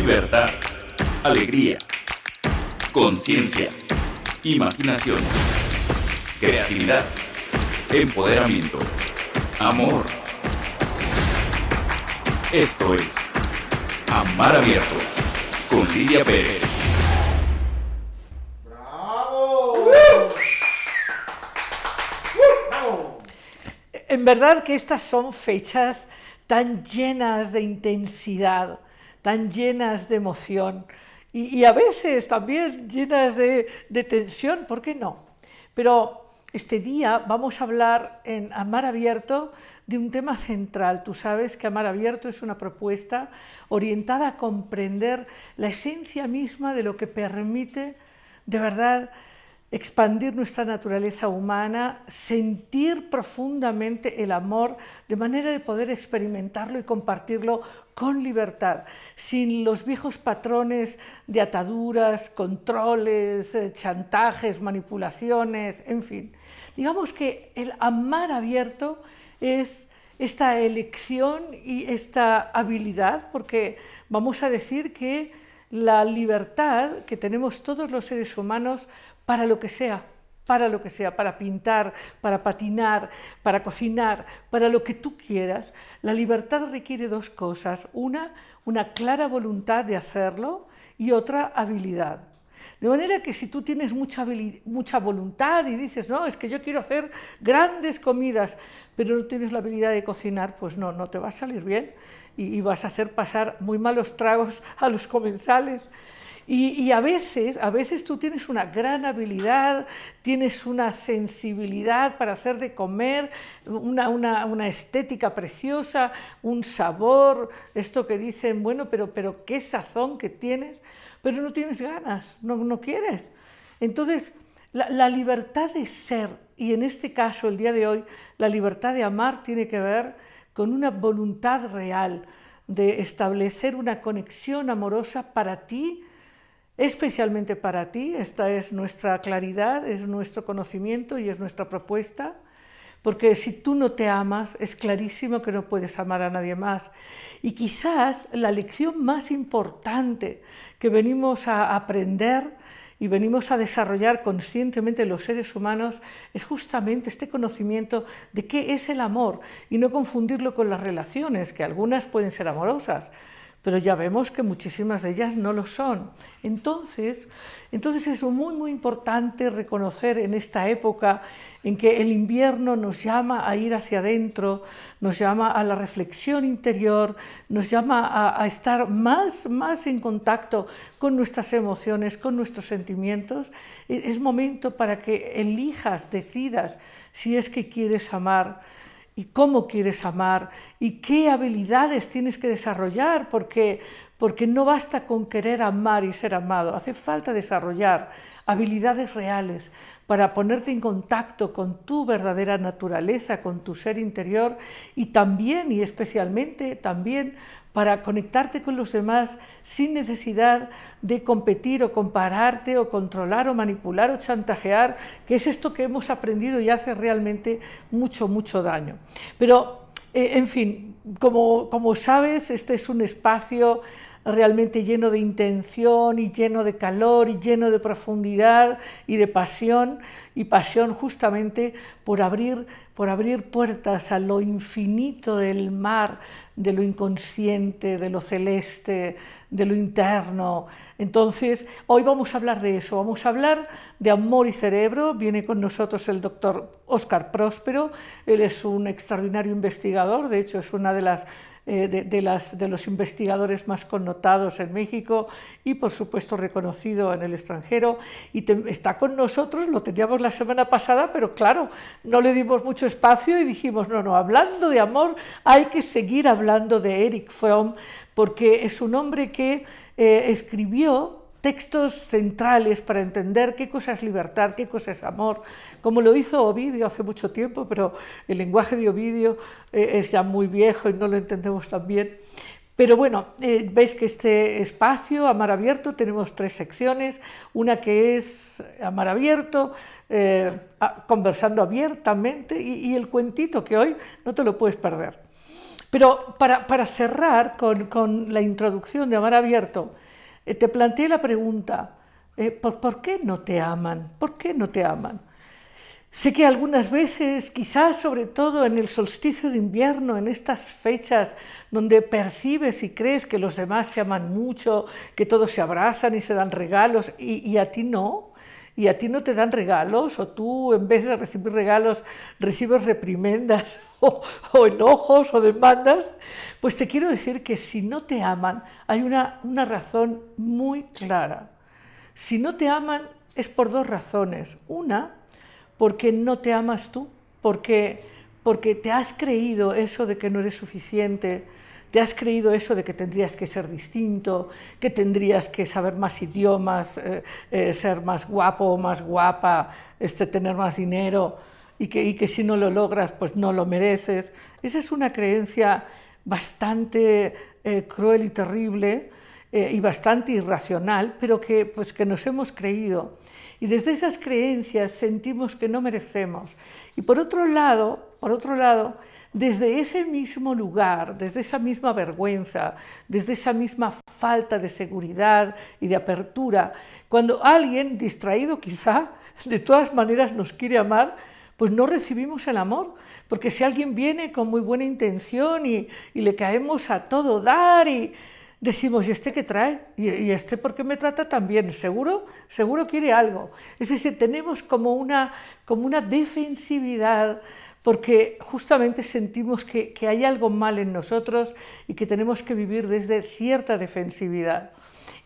libertad, alegría, conciencia, imaginación, creatividad, empoderamiento, amor. Esto es Amar Abierto con Lidia Pérez. En verdad que estas son fechas tan llenas de intensidad, tan llenas de emoción y, a veces también llenas de, de tensión, ¿por qué no? Pero este día vamos a hablar en Amar Abierto de un tema central. Tú sabes que Amar Abierto es una propuesta orientada a comprender la esencia misma de lo que permite de verdad expandir nuestra naturaleza humana, sentir profundamente el amor de manera de poder experimentarlo y compartirlo con libertad, sin los viejos patrones de ataduras, controles, eh, chantajes, manipulaciones, en fin. Digamos que el amar abierto es esta elección y esta habilidad, porque vamos a decir que la libertad que tenemos todos los seres humanos para lo que sea, para lo que sea, para pintar, para patinar, para cocinar, para lo que tú quieras, la libertad requiere dos cosas. Una, una clara voluntad de hacerlo y otra, habilidad. De manera que si tú tienes mucha, mucha voluntad y dices, no, es que yo quiero hacer grandes comidas, pero no tienes la habilidad de cocinar, pues no, no te va a salir bien y, y vas a hacer pasar muy malos tragos a los comensales. Y, a veces, a veces tú tienes una gran habilidad, tienes una sensibilidad para hacer de comer, una, una, estética preciosa, un sabor, esto que dicen, bueno, pero, pero qué sazón que tienes, pero no tienes ganas, no, no quieres. Entonces, la libertad de ser, y en este caso, el día de hoy, la libertad de amar tiene que ver con una voluntad real de establecer una conexión amorosa para ti, especialmente para ti. Esta es nuestra claridad, es nuestro conocimiento y es nuestra propuesta. Porque si tú no te amas, es clarísimo que no puedes amar a nadie más. Y quizás la lección más importante que venimos a aprender y venimos a desarrollar conscientemente los seres humanos es justamente este conocimiento de qué es el amor y no confundirlo con las relaciones, que algunas pueden ser amorosas, pero ya vemos que muchísimas de ellas no lo son. Entonces, entonces es muy, muy importante reconocer en esta época en que el invierno nos llama a ir hacia adentro, nos llama a la reflexión interior, nos llama a, a estar más, más en contacto con nuestras emociones, con nuestros sentimientos. E, es momento para que elijas, decidas si es que quieres amar y cómo quieres amar y qué habilidades tienes que desarrollar, porque, porque no basta con querer amar y ser amado, hace falta desarrollar habilidades reales para ponerte en contacto con tu verdadera naturaleza, con tu ser interior y también y especialmente también para conectarte con los demás sin necesidad de competir o compararte o controlar o manipular o chantajear, que es esto que hemos aprendido y hace realmente mucho, mucho daño. Pero, eh, en fin, como, como sabes, este es un espacio realmente lleno de intención y lleno de calor y lleno de profundidad y de pasión y pasión justamente por abrir por abrir puertas a lo infinito del mar, de lo inconsciente, de lo celeste, de lo interno. Entonces, hoy vamos a hablar de eso, vamos a hablar de amor y cerebro. Viene con nosotros el doctor Óscar Próspero, él es un extraordinario investigador, de hecho es una de las eh, de, las, de, los investigadores más connotados en México y, por supuesto, reconocido en el extranjero. Y está con nosotros, lo teníamos la semana pasada, pero claro, no le dimos mucho espacio y dijimos, no, no, hablando de amor hay que seguir hablando de Eric Fromm, porque es un hombre que eh, escribió textos centrales para entender qué cosa es libertad, qué cosa es amor, como lo hizo Ovidio hace mucho tiempo, pero el lenguaje de Ovidio eh, es ya muy viejo y no lo entendemos tan bien. Pero bueno, eh, veis que este espacio, Amar Abierto, tenemos tres secciones. Una que es Amar Abierto, eh, conversando abiertamente, y, el cuentito que hoy no te lo puedes perder. Pero para, cerrar con, la introducción de Amar Abierto, eh, te planteé la pregunta, eh, ¿por, qué no te aman? ¿Por qué no te aman? Sé que algunas veces, quizás sobre todo en el solsticio de invierno, en estas fechas donde percibes y crees que los demás se aman mucho, que todos se abrazan y se dan regalos, y a ti no, y a ti no te dan regalos, o tú en vez de recibir regalos recibes reprimendas o, enojos o demandas, pues te quiero decir que si no te aman hay una, una razón muy clara. Si no te aman es por dos razones. Una, porque no te amas tú, porque, porque te has creído eso de que no eres suficiente, te has creído eso de que tendrías que ser distinto, que tendrías que saber más idiomas, eh, eh, ser más guapo o más guapa, este, tener más dinero y que, si no lo logras pues no lo mereces. Esa es una creencia bastante eh, cruel y terrible y bastante irracional, pero que, pues, que nos hemos creído. Y desde esas creencias sentimos que no merecemos. Y por otro lado, por otro lado, desde ese mismo lugar, desde esa misma vergüenza, desde esa misma falta de seguridad y de apertura, cuando alguien, distraído quizá, de todas maneras nos quiere amar, pues no recibimos el amor, porque si alguien viene con muy buena intención y, le caemos a todo dar y decimos, ¿y este qué trae? ¿Y, este por qué me trata tan bien? Seguro, seguro quiere algo. Es decir, tenemos como una, como una defensividad porque justamente sentimos que, hay algo mal en nosotros y que tenemos que vivir desde cierta defensividad.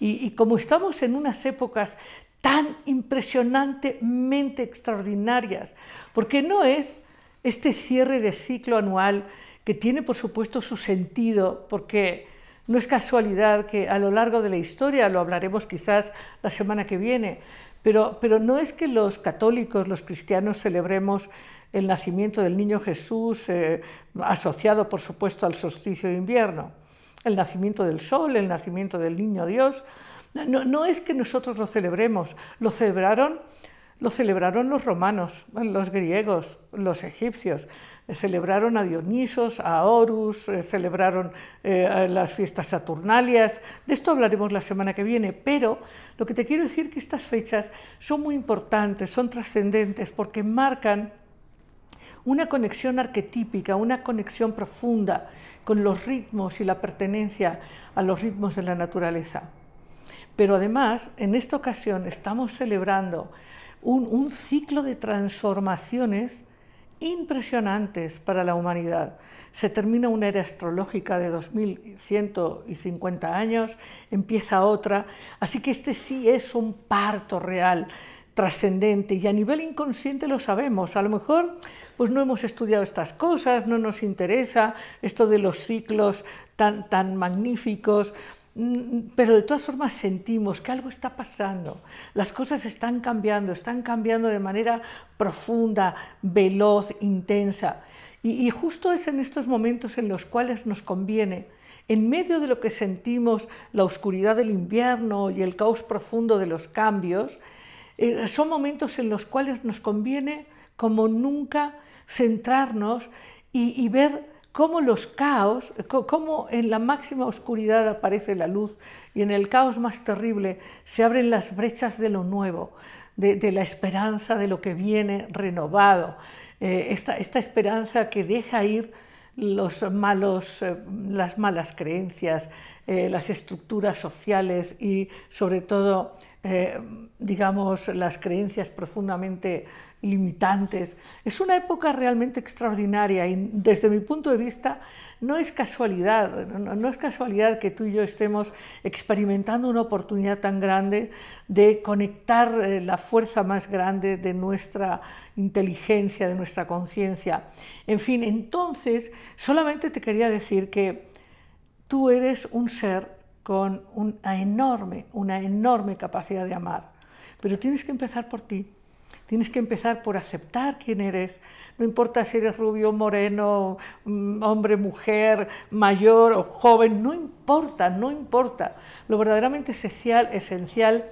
Y, como estamos en unas épocas tan impresionantemente extraordinarias, porque no es este cierre de ciclo anual que tiene por supuesto su sentido, porque no es casualidad que a lo largo de la historia, lo hablaremos quizás la semana que viene, pero, pero no es que los católicos, los cristianos celebremos el nacimiento del niño Jesús, eh, asociado por supuesto al solsticio de invierno, el nacimiento del sol, el nacimiento del niño Dios. No, no es que nosotros lo celebremos, lo celebraron, lo celebraron los romanos, los griegos, los egipcios, celebraron a Dionisos, a Horus, eh, celebraron eh, las fiestas saturnalias. De esto hablaremos la semana que viene, pero lo que te quiero decir es que estas fechas son muy importantes, son trascendentes, porque marcan una conexión arquetípica, una conexión profunda con los ritmos y la pertenencia a los ritmos de la naturaleza. Pero además, en esta ocasión estamos celebrando un, ciclo de transformaciones impresionantes para la humanidad. Se termina una era astrológica de 2150 años, empieza otra, así que este sí es un parto real trascendente y a nivel inconsciente lo sabemos. A lo mejor pues no hemos estudiado estas cosas, no nos interesa esto de los ciclos tan, tan magníficos, pero de todas formas sentimos que algo está pasando, las cosas están cambiando, están cambiando de manera profunda, veloz, intensa. Y, y justo es en estos momentos en los cuales nos conviene en medio de lo que sentimos la oscuridad del invierno y el caos profundo de los cambios, eh, son momentos en los cuales nos conviene como nunca centrarnos y, ver cómo los caos, cómo en la máxima oscuridad aparece la luz y en el caos más terrible se abren las brechas de lo nuevo, de, la esperanza de lo que viene renovado, eh, esta, esperanza que deja ir los malos, eh, las malas creencias, las estructuras sociales y sobre todo eh, digamos, las creencias profundamente limitantes. Es una época realmente extraordinaria y desde mi punto de vista no es casualidad, no, es casualidad que tú y yo estemos experimentando una oportunidad tan grande de conectar eh, la fuerza más grande de nuestra inteligencia, de nuestra conciencia. En fin, entonces solamente te quería decir que tú eres un ser con una enorme, una enorme capacidad de amar. Pero tienes que empezar por ti. Tienes que empezar por aceptar quién eres. No importa si eres rubio, moreno, mm, hombre, mujer, mayor o joven, no importa, no importa. Lo verdaderamente esencial, esencial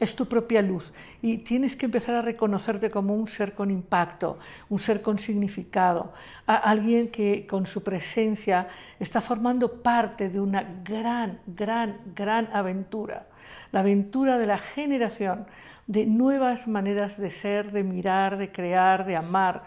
es tu propia luz. Y tienes que empezar a reconocerte como un ser con impacto, un ser con significado, alguien que con su presencia está formando parte de una gran, gran, gran aventura, la aventura de la generación de nuevas maneras de ser, de mirar, de crear, de amar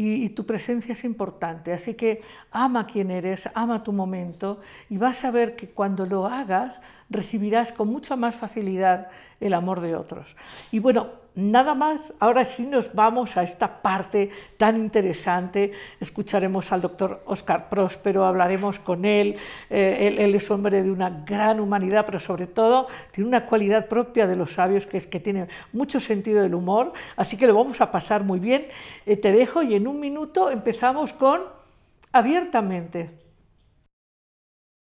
y, tu presencia es importante. Así que ama quien eres, ama tu momento y vas a ver que cuando lo hagas recibirás con mucha más facilidad el amor de otros. Y bueno, Nada más, ahora sí nos vamos a esta parte tan interesante. Escucharemos al doctor Oscar Próspero, hablaremos con él. Eh, él. es hombre de una gran humanidad, pero sobre todo tiene una cualidad propia de los sabios, que es que tiene mucho sentido del humor. Así que lo vamos a pasar muy bien. Eh, te dejo y en un minuto empezamos con abiertamente.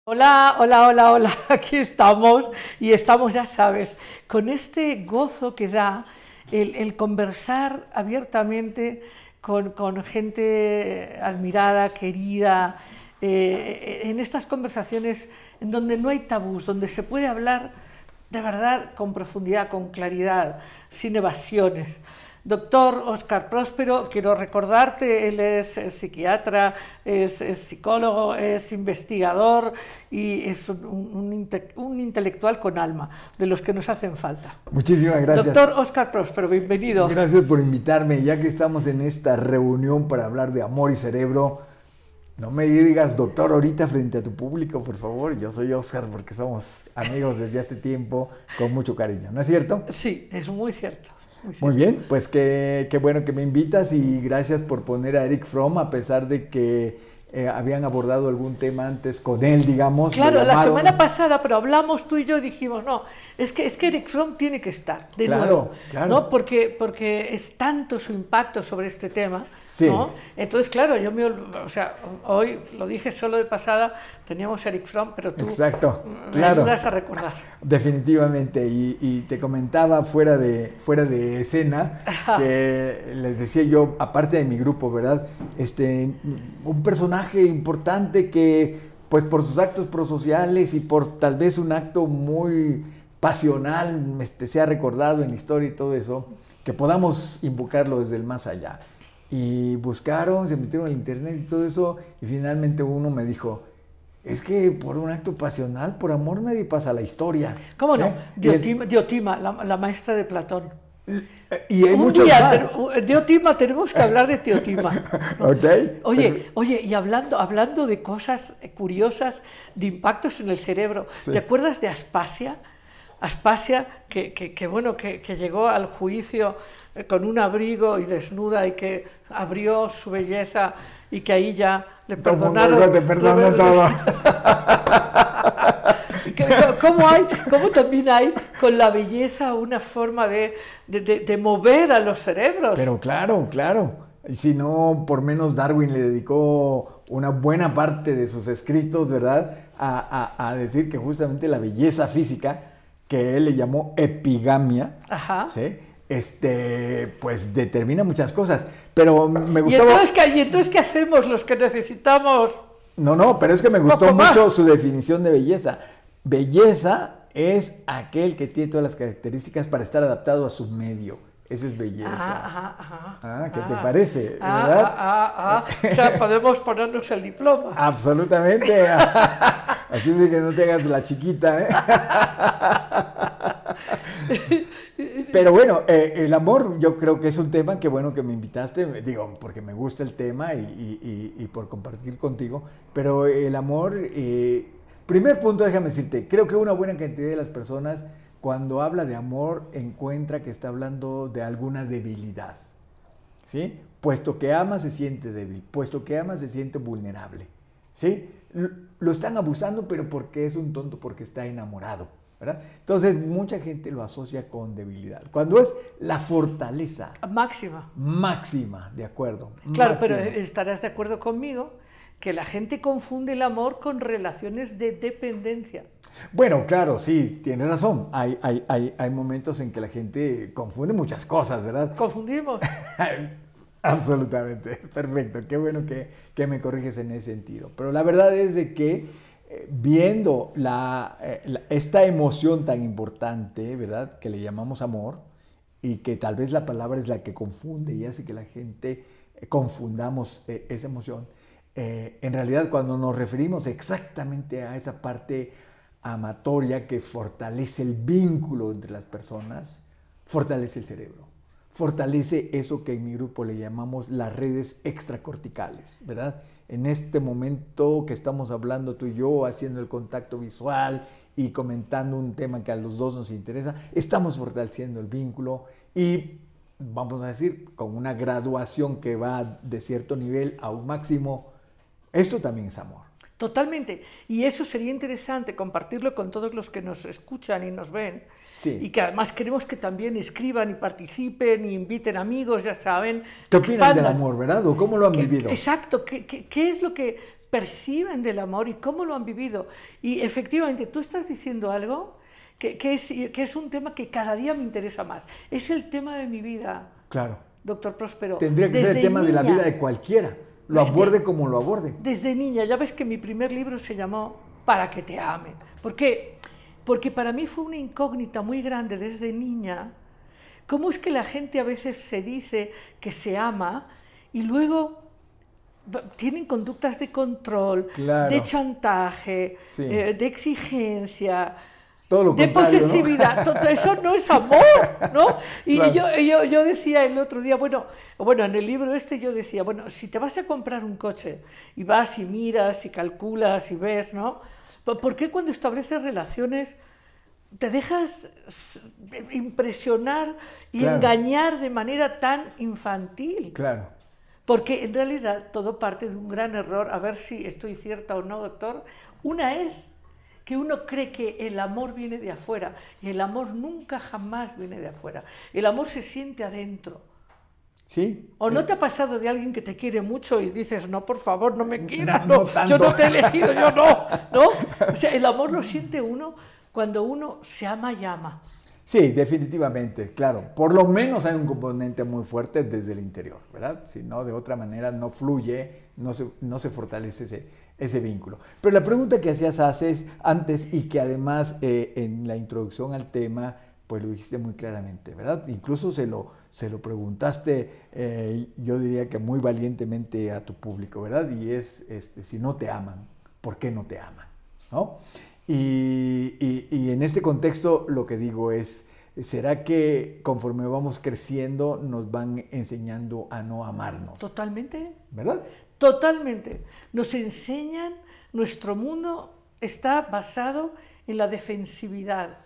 Hola, hola, hola, hola, aquí estamos y estamos, ya sabes, con este gozo que da el, conversar abiertamente con, gente admirada, querida, eh, en estas conversaciones en donde no hay tabús, donde se puede hablar de verdad con profundidad, con claridad, sin evasiones. Doctor Oscar Próspero, quiero recordarte, él es, psiquiatra, es, psicólogo, es investigador y es un, intelectual con alma, de los que nos hacen falta. Muchísimas gracias. Doctor Oscar Próspero, bienvenido. Gracias por invitarme, ya que estamos en esta reunión para hablar de amor y cerebro. No me digas doctor ahorita frente a tu público, por favor. Yo soy Oscar porque somos amigos desde hace tiempo, con mucho cariño, ¿no es cierto? Sí, es muy cierto. Muy bien, pues qué, qué, bueno que me invitas y gracias por poner a Eric Fromm, a pesar de que eh, habían abordado algún tema antes con él, digamos. Claro, la semana pasada, pero hablamos tú y yo y dijimos, no, es que, es que Eric Fromm tiene que estar, de claro, nuevo, claro. ¿no? Porque, porque es tanto su impacto sobre este tema, sí. ¿no? Entonces, claro, yo me, o sea, hoy lo dije solo de pasada, teníamos Eric Fromm, pero tú Exacto, me claro. ayudas a recordar. Definitivamente, y, y, te comentaba fuera de, fuera de escena que les decía yo, aparte de mi grupo, ¿verdad? Este, un personaje importante que, pues por sus actos prosociales y por tal vez un acto muy pasional, este, se ha recordado en la historia y todo eso, que podamos invocarlo desde el más allá. Y buscaron, se metieron en el internet y todo eso, y finalmente uno me dijo, es que por un acto pasional, por amor, nadie pasa la historia. ¿Cómo no? ¿Eh? Diotima, la, maestra de Platón. Y hay muchos más. Diotima, tenemos que hablar de Teotima. okay. Oye, oye, y hablando, hablando de cosas curiosas, de impactos en el cerebro, ¿te acuerdas de Aspasia? Aspasia, que, que, bueno, que, que, llegó al juicio eh, con un abrigo y desnuda y que abrió su belleza y que ahí ya le perdonaron. Te perdono todo. ¿Cómo, hay, ¿Cómo también hay con la belleza una forma de, de, de, mover a los cerebros? Pero claro, claro. Si no, por menos Darwin le dedicó una buena parte de sus escritos, ¿verdad? A, a, a decir que justamente la belleza física que él le llamó epigamia, ¿sí? Este, pues determina muchas cosas. Pero me gustó... ¿Y entonces, qué, entonces qué hacemos los que necesitamos? No, no, pero es que me gustó mucho su definición de belleza. Belleza es aquel que tiene todas las características para estar adaptado a su medio. Eso es belleza. Ajá, ajá, ah, ¿Qué te parece? Ah, ¿Verdad? Ah, ah, o sea, podemos ponernos el diploma. Absolutamente. Así de que no te hagas la chiquita. ¿eh? Pero bueno, eh, el amor yo creo que es un tema que bueno que me invitaste, digo, porque me gusta el tema y, por compartir contigo, pero el amor, eh, primer punto, déjame decirte, creo que una buena cantidad de las personas cuando habla de amor encuentra que está hablando de alguna debilidad. ¿Sí? Puesto que ama se siente débil, puesto que ama se siente vulnerable. ¿Sí? Lo están abusando, pero porque es un tonto, porque está enamorado. ¿Verdad? Entonces, mucha gente lo asocia con debilidad. Cuando es la fortaleza. Máxima. Máxima, de acuerdo. Claro, pero estarás de acuerdo conmigo que la gente confunde el amor con relaciones de dependencia. Bueno, claro, sí, tiene razón. Hay, hay, hay, hay momentos en que la gente confunde muchas cosas, ¿verdad? Confundimos. Absolutamente, perfecto. Qué bueno que, que, me corriges en ese sentido. Pero la verdad es de que viendo eh, la- esta emoción tan importante, ¿verdad? Que le llamamos amor y que tal vez la palabra es la que confunde y hace que la gente eh, confundamos eh, esa emoción. En realidad, cuando nos referimos exactamente a esa parte amatoria que fortalece el vínculo entre las personas, fortalece el cerebro, fortalece eso que en mi grupo le llamamos las redes extracorticales, ¿verdad? En este momento que estamos hablando tú y yo, haciendo el contacto visual y comentando un tema que a los dos nos interesa, estamos fortaleciendo el vínculo y vamos a decir, con una graduación que va de cierto nivel a un máximo, esto también es amor. Totalmente. Y eso sería interesante compartirlo con todos los que nos escuchan y nos ven. Sí. Y que además queremos que también escriban y participen y inviten amigos, ya saben. ¿Qué opinan del amor, verdad? ¿O cómo lo han ¿Qué- vivido? Exacto, ¿qué, qué, qué es lo que perciben del amor y cómo lo han vivido? Y efectivamente, tú estás diciendo algo que, que es, que es un tema que cada día me interesa más. Es el tema de mi vida, Claro. doctor Próspero. Tendría que ser el tema de la vida de cualquiera. Lo De- aborde como lo aborde. Desde niña, ya ves que mi primer libro se llamó Para que te amen. ¿Por qué? Porque para mí fue una incógnita muy grande desde niña. ¿Cómo es que la gente a veces se dice que se ama y luego tienen conductas de control, Claro. de chantaje, Sí. eh, de exigencia, Todo lo de contrario, ¿no? posesividad. Todo eso no es amor, ¿no? Y Claro. yo, yo, yo decía el otro día, bueno, bueno, en el libro este yo decía, bueno, si te vas a comprar un coche y vas y miras y calculas y ves, ¿no? ¿Por qué cuando estableces relaciones te dejas impresionar y Claro. engañar de manera tan infantil? Claro. Porque en realidad todo parte de un gran error, a ver si estoy cierta o no, doctor. Una es que uno cree que el amor viene de afuera y el amor nunca jamás viene de afuera. El amor se siente adentro. ¿Sí? ¿O no te ha pasado de alguien que te quiere mucho y dices, no, por favor, no me quieras, no no, tanto". yo no te he elegido, yo no, ¿no? O sea, el amor lo siente uno cuando uno se ama y ama. Sí, definitivamente, claro. Por lo menos hay un componente muy fuerte desde el interior, ¿verdad? Si no, de otra manera no fluye, no se, no se fortalece ese, ese vínculo. Pero la pregunta que hacías haces antes y que además eh, en la introducción al tema, pues lo dijiste muy claramente, ¿verdad? Incluso se lo, se lo preguntaste, eh, yo diría que muy valientemente a tu público, ¿verdad? Y es, este, si no te aman, ¿por qué no te aman? ¿No? Y, y- y en este contexto lo que digo es, ¿será que conforme vamos creciendo nos van enseñando a no amarnos? Totalmente. ¿Verdad? Totalmente. Nos enseñan, nuestro mundo está basado en la defensividad.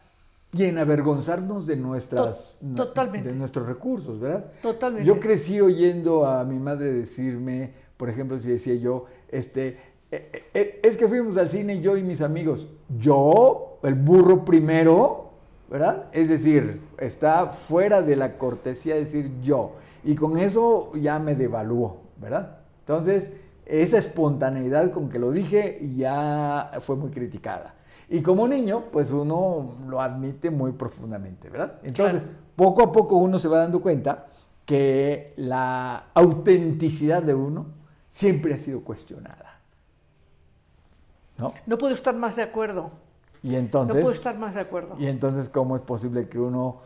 Y en avergonzarnos de, nuestras, totalmente. de nuestros recursos, ¿verdad? Totalmente. Yo crecí oyendo a mi madre decirme, por ejemplo, si decía yo, este, "Eh, eh, es que fuimos al cine yo y mis amigos. Yo, el burro primero, ¿verdad? Es decir, está fuera de la cortesía decir yo. Y con eso ya me devaluó, ¿verdad? Entonces, esa espontaneidad con que lo dije ya fue muy criticada. Y como niño, pues uno lo admite muy profundamente, ¿verdad? Entonces, Claro. poco a poco uno se va dando cuenta que la autenticidad de uno siempre ha sido cuestionada. ¿No? No puedo estar más de acuerdo. Y No entonces, puedo estar más de acuerdo. y entonces ¿cómo es posible que uno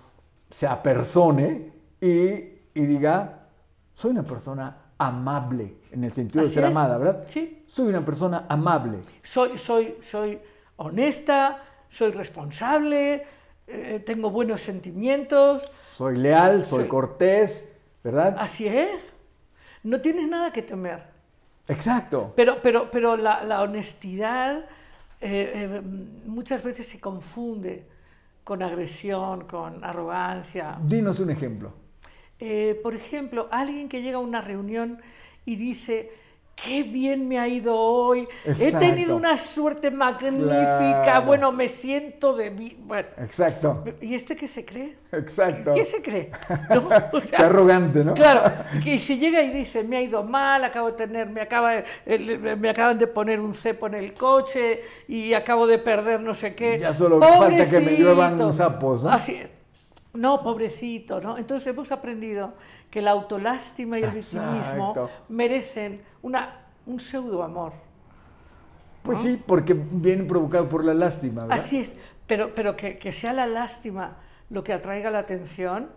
se apersone y, y diga, soy una persona amable, en el sentido de ser es. amada, ¿verdad? Sí. Soy una persona amable. Soy, soy, soy honesta, soy responsable, eh, tengo buenos sentimientos. Soy leal, soy cortés, ¿verdad? Así es. No tienes nada que temer. Exacto. Pero, pero, pero la, la honestidad eh, eh, muchas veces se confunde con agresión, con arrogancia. Dinos un ejemplo. Eh, por ejemplo, alguien que llega a una reunión y dice, qué bien me ha ido hoy, he tenido una suerte magnífica, Claro. bueno, me siento de... vi-". Bueno, Exacto. ¿y este qué se cree? Exacto. ¿Qué se cree? ¿No? O sea, Qué arrogante, ¿no? Claro, que si llega y dice, me ha ido mal, acabo de tener, me, acaba, me acaban de poner un cepo en el coche y acabo de perder no sé qué. Ya solo falta que me lluevan Pobrecito. sapos, ¿no? Así es. No, pobrecito, ¿no? Entonces hemos aprendido que la autolástima y el victimismo merecen una, un pseudo amor. Pues ¿no? sí, porque viene provocado por la lástima, ¿verdad? Así es, pero, pero que, que sea la lástima lo que atraiga la atención,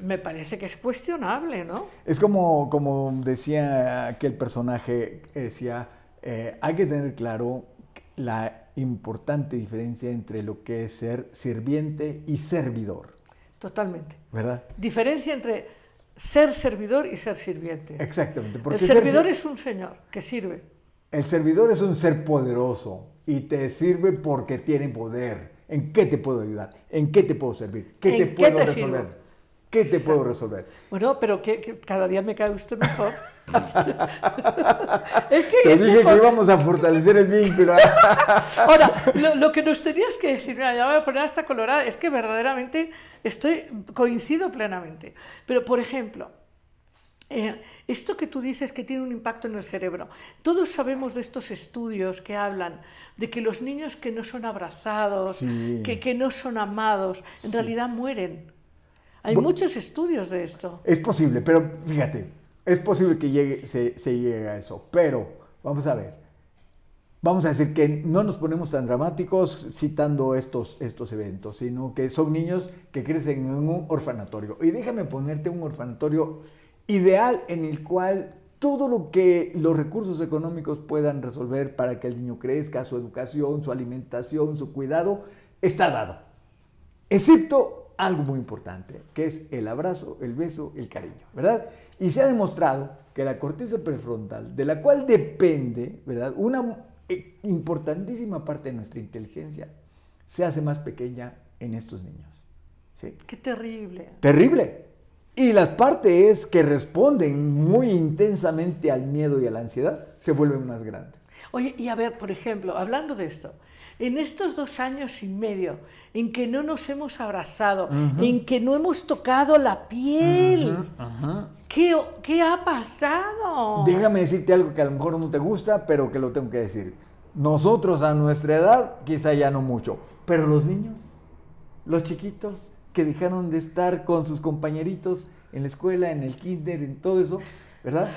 me parece que es cuestionable, ¿no? Es como, como decía aquel personaje, decía, eh, hay que tener claro la importante diferencia entre lo que es ser sirviente y servidor, Totalmente. ¿verdad? Diferencia entre ser servidor y ser sirviente. Exactamente. El porque ser servidor ser- es un señor que sirve. El servidor es un ser poderoso y te sirve porque tiene poder. ¿En qué te puedo ayudar? ¿En qué te puedo servir? ¿Qué ¿En te qué puedo te resolver? sirvo? ¿Qué te puedo resolver? Bueno, pero que, que cada día me cae usted mejor. es que, Te dije que íbamos a fortalecer el vínculo. Ahora, lo, lo que nos tenías que decir, mira, ya voy a poner hasta colorada, es que verdaderamente estoy, coincido plenamente. Pero, por ejemplo, eh, esto que tú dices que tiene un impacto en el cerebro, todos sabemos de estos estudios que hablan de que los niños que no son abrazados, Sí. que, que no son amados, en Sí. realidad mueren. Hay Bu- muchos estudios de esto. Es posible, pero fíjate, es posible que llegue, se, llegue a eso. Pero, vamos a ver. Vamos a decir que no nos ponemos tan dramáticos citando estos, estos eventos, sino que son niños que crecen en un orfanatorio. Y déjame ponerte un orfanatorio ideal en el cual todo lo que los recursos económicos puedan resolver para que el niño crezca, su educación, su alimentación, su cuidado, está dado. Excepto algo muy importante, que es el abrazo, el beso, el cariño, ¿verdad? Y se ha demostrado que la corteza prefrontal, de la cual depende, ¿verdad? Una eh, importantísima parte de nuestra inteligencia, se hace más pequeña en estos niños. ¿sí? Qué terrible. Terrible. Y las partes que responden muy intensamente al miedo y a la ansiedad se vuelven más grandes. Oye, y a ver, por ejemplo, hablando de esto, en estos dos años y medio en que no nos hemos abrazado, en que no hemos tocado la piel, ¿qué, qué ha pasado? Déjame decirte algo que a lo mejor no te gusta, pero que lo tengo que decir. Nosotros a nuestra edad, quizá ya no mucho, pero los niños, los chiquitos que dejaron de estar con sus compañeritos en la escuela, en el kinder, en todo eso, ¿verdad?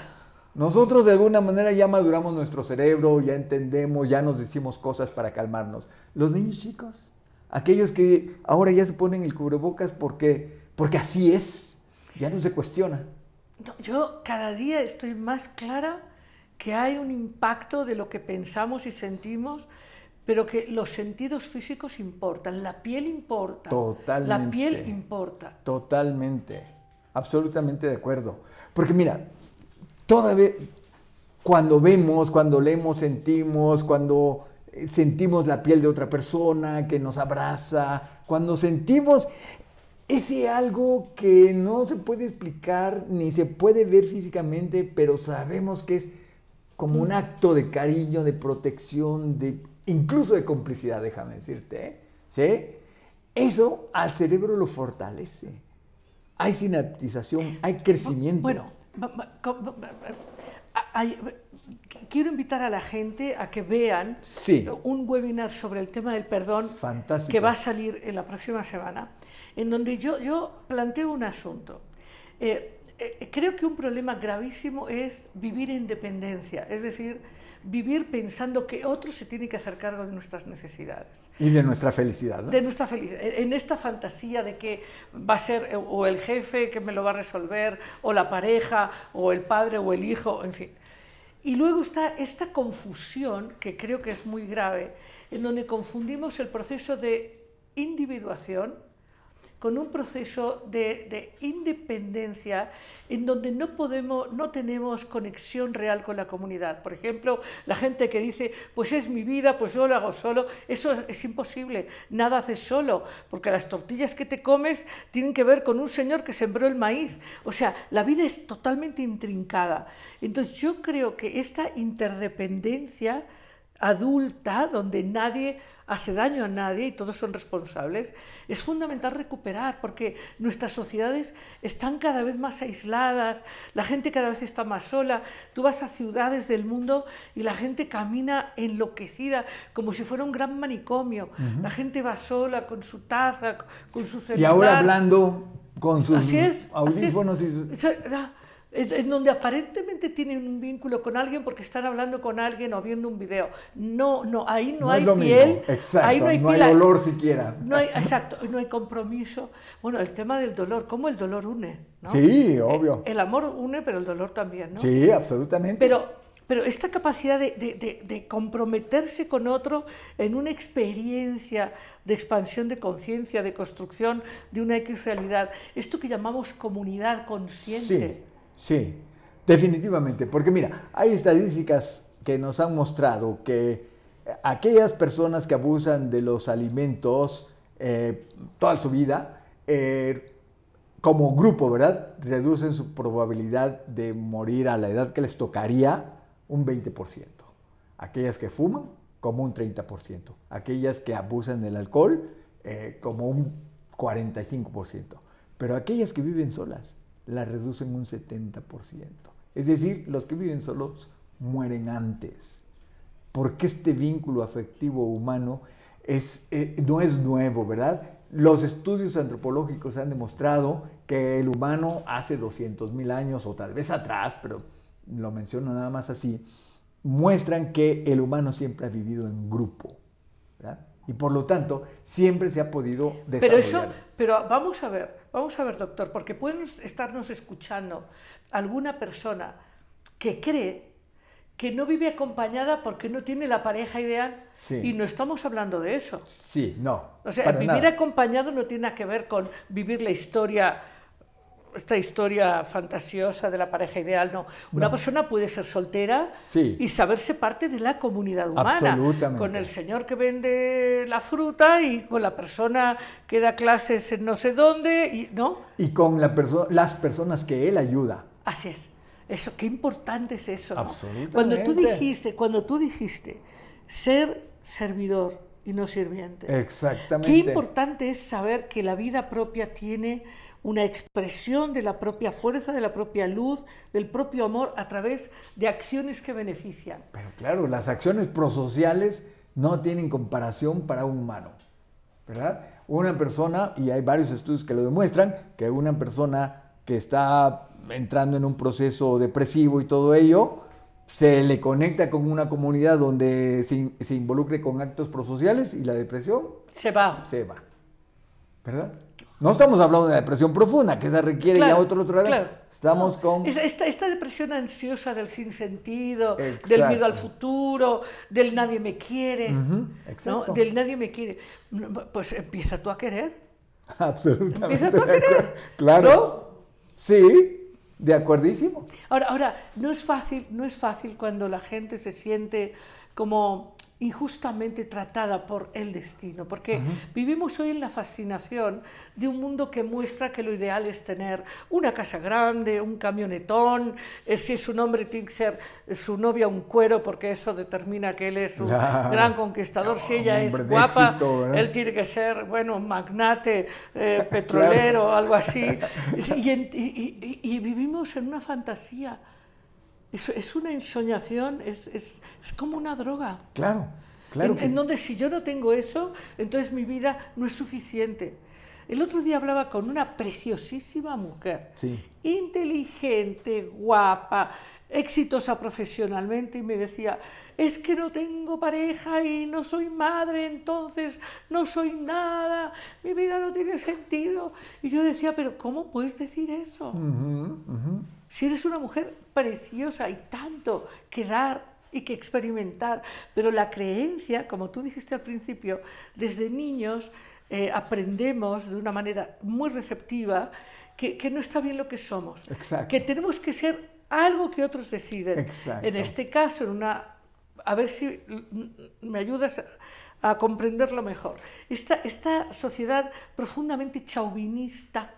Nosotros de alguna manera ya maduramos nuestro cerebro, ya entendemos, ya nos decimos cosas para calmarnos. Los niños chicos, aquellos que ahora ya se ponen el cubrebocas porque, porque así es, ya no se cuestiona. No, yo cada día estoy más clara que hay un impacto de lo que pensamos y sentimos, pero que los sentidos físicos importan, la piel importa. La Totalmente. piel importa. Totalmente, absolutamente de acuerdo. Porque mira, todavía cuando vemos, cuando leemos, sentimos, cuando eh, sentimos la piel de otra persona que nos abraza, cuando sentimos ese algo que no se puede explicar ni se puede ver físicamente, pero sabemos que es como un acto de cariño, de protección, de incluso de complicidad, déjame decirte, ¿eh? ¿sí? Eso al cerebro lo fortalece. Hay sinaptización, hay crecimiento. Bueno, hay- quiero invitar a la gente a que vean Sí. un webinar sobre el tema del perdón Fantástico. que va a salir en la próxima semana, en donde yo, yo planteo un asunto. Eh, eh, creo que un problema gravísimo es vivir en dependencia, es decir, vivir pensando que otro se tiene que hacer cargo de nuestras necesidades y de nuestra felicidad. ¿no? de nuestra felicidad, en esta fantasía de que va a ser eh, o el jefe que me lo va a resolver, o la pareja, o el padre, o el hijo, en fin. Y luego está esta confusión, que creo que es muy grave, en donde confundimos el proceso de individuación con un proceso de, de independencia en donde no podemos, no tenemos conexión real con la comunidad. Por ejemplo, la gente que dice, pues es mi vida, pues yo lo hago solo, eso es, es imposible, nada haces solo, porque las tortillas que te comes tienen que ver con un señor que sembró el maíz. O sea, la vida es totalmente intrincada. Entonces yo creo que esta interdependencia adulta, donde nadie hace daño a nadie y todos son responsables, es fundamental recuperar porque nuestras sociedades están cada vez más aisladas, la gente cada vez está más sola, tú vas a ciudades del mundo y la gente camina enloquecida como si fuera un gran manicomio, la gente va sola con su taza, con su celular. Y ahora hablando con sus es, audífonos y sus... En donde aparentemente tienen un vínculo con alguien porque están hablando con alguien o viendo un video. No, no, ahí no, hay piel, exacto, ahí no hay, no hay dolor siquiera. No hay, exacto, no hay compromiso. Bueno, el tema del dolor, ¿cómo el dolor une? ¿no? Sí, obvio. El, el amor une, pero el dolor también, ¿no? Sí, absolutamente. Pero pero esta capacidad de, de, de, comprometerse con otro en una experiencia de expansión de conciencia, de construcción de una X realidad, esto que llamamos comunidad consciente. Sí, sí, definitivamente. Porque mira, hay estadísticas que nos han mostrado que aquellas personas que abusan de los alimentos eh, toda su vida, eh, como grupo, ¿verdad? Reducen su probabilidad de morir a la edad que les tocaría un 20%. Aquellas que fuman, como un 30%. Aquellas que abusan del alcohol, eh, como un 45%. Pero aquellas que viven solas, la reducen un 70%. Es decir, los que viven solos mueren antes. Porque este vínculo afectivo humano es, eh, no es nuevo, ¿verdad? Los estudios antropológicos han demostrado que el humano hace 200.000 años o tal vez atrás, pero lo menciono nada más así, muestran que el humano siempre ha vivido en grupo. ¿verdad? Y por lo tanto, siempre se ha podido desarrollar. Pero eso, pero vamos a ver, vamos a ver, doctor, porque pueden estarnos escuchando alguna persona que cree que no vive acompañada porque no tiene la pareja ideal. Sí. Y no estamos hablando de eso. Sí, no. O sea, vivir nada. acompañado no tiene nada que ver con vivir la historia esta historia fantasiosa de la pareja ideal, no. Una No. persona puede ser soltera Sí. y saberse parte de la comunidad humana. Absolutamente. Con el señor que vende la fruta y con la persona que da clases en no sé dónde, y, ¿no? Y con la perso- las personas que él ayuda. Así es. Eso, qué importante es eso. ¿no? Absolutamente. Cuando tú dijiste, cuando tú dijiste ser servidor y no sirviente. Exactamente. Qué importante es saber que la vida propia tiene una expresión de la propia fuerza, de la propia luz, del propio amor a través de acciones que benefician. Pero claro, las acciones prosociales no tienen comparación para un humano, ¿verdad? Una persona, y hay varios estudios que lo demuestran, que una persona que está entrando en un proceso depresivo y todo ello, se le conecta con una comunidad donde se, in- se involucre con actos prosociales y la depresión Se va. se va, ¿verdad? No estamos hablando de la depresión profunda, que esa requiere ya otro otro claro. Estamos con... Es- Esta, esta depresión ansiosa del sinsentido, del miedo al futuro, del nadie me quiere, ¿no? exacto. del nadie me quiere. Pues empieza tú a querer. Absolutamente. Empieza tú a querer. Claro. ¿no? Sí, de acuerdísimo. Ahora, ahora, no es fácil, no es fácil cuando la gente se siente como injustamente tratada por el destino, porque vivimos hoy en la fascinación de un mundo que muestra que lo ideal es tener una casa grande, un camionetón, eh, si es un hombre tiene que ser su novia un cuero, porque eso determina que él es un gran conquistador, si ella es guapa, éxito, él tiene que ser, bueno, magnate eh, petrolero, algo así, y, en- y- y- y vivimos en una fantasía. Es, es una ensoñación, es, es- es como una droga. Claro, claro. en, que- en donde si yo no tengo eso, entonces mi vida no es suficiente. El otro día hablaba con una preciosísima mujer, Sí. inteligente, guapa, exitosa profesionalmente, y me decía, es que no tengo pareja y no soy madre, entonces no soy nada, mi vida no tiene sentido. Y yo decía, pero ¿cómo puedes decir eso? Si eres una mujer preciosa y tanto que dar y que experimentar, pero la creencia, como tú dijiste al principio, desde niños eh, aprendemos de una manera muy receptiva que, que no está bien lo que somos, Exacto. que tenemos que ser algo que otros deciden. Exacto. En este caso, en una, a ver si me ayudas a, a comprenderlo mejor. Esta, esta sociedad profundamente chauvinista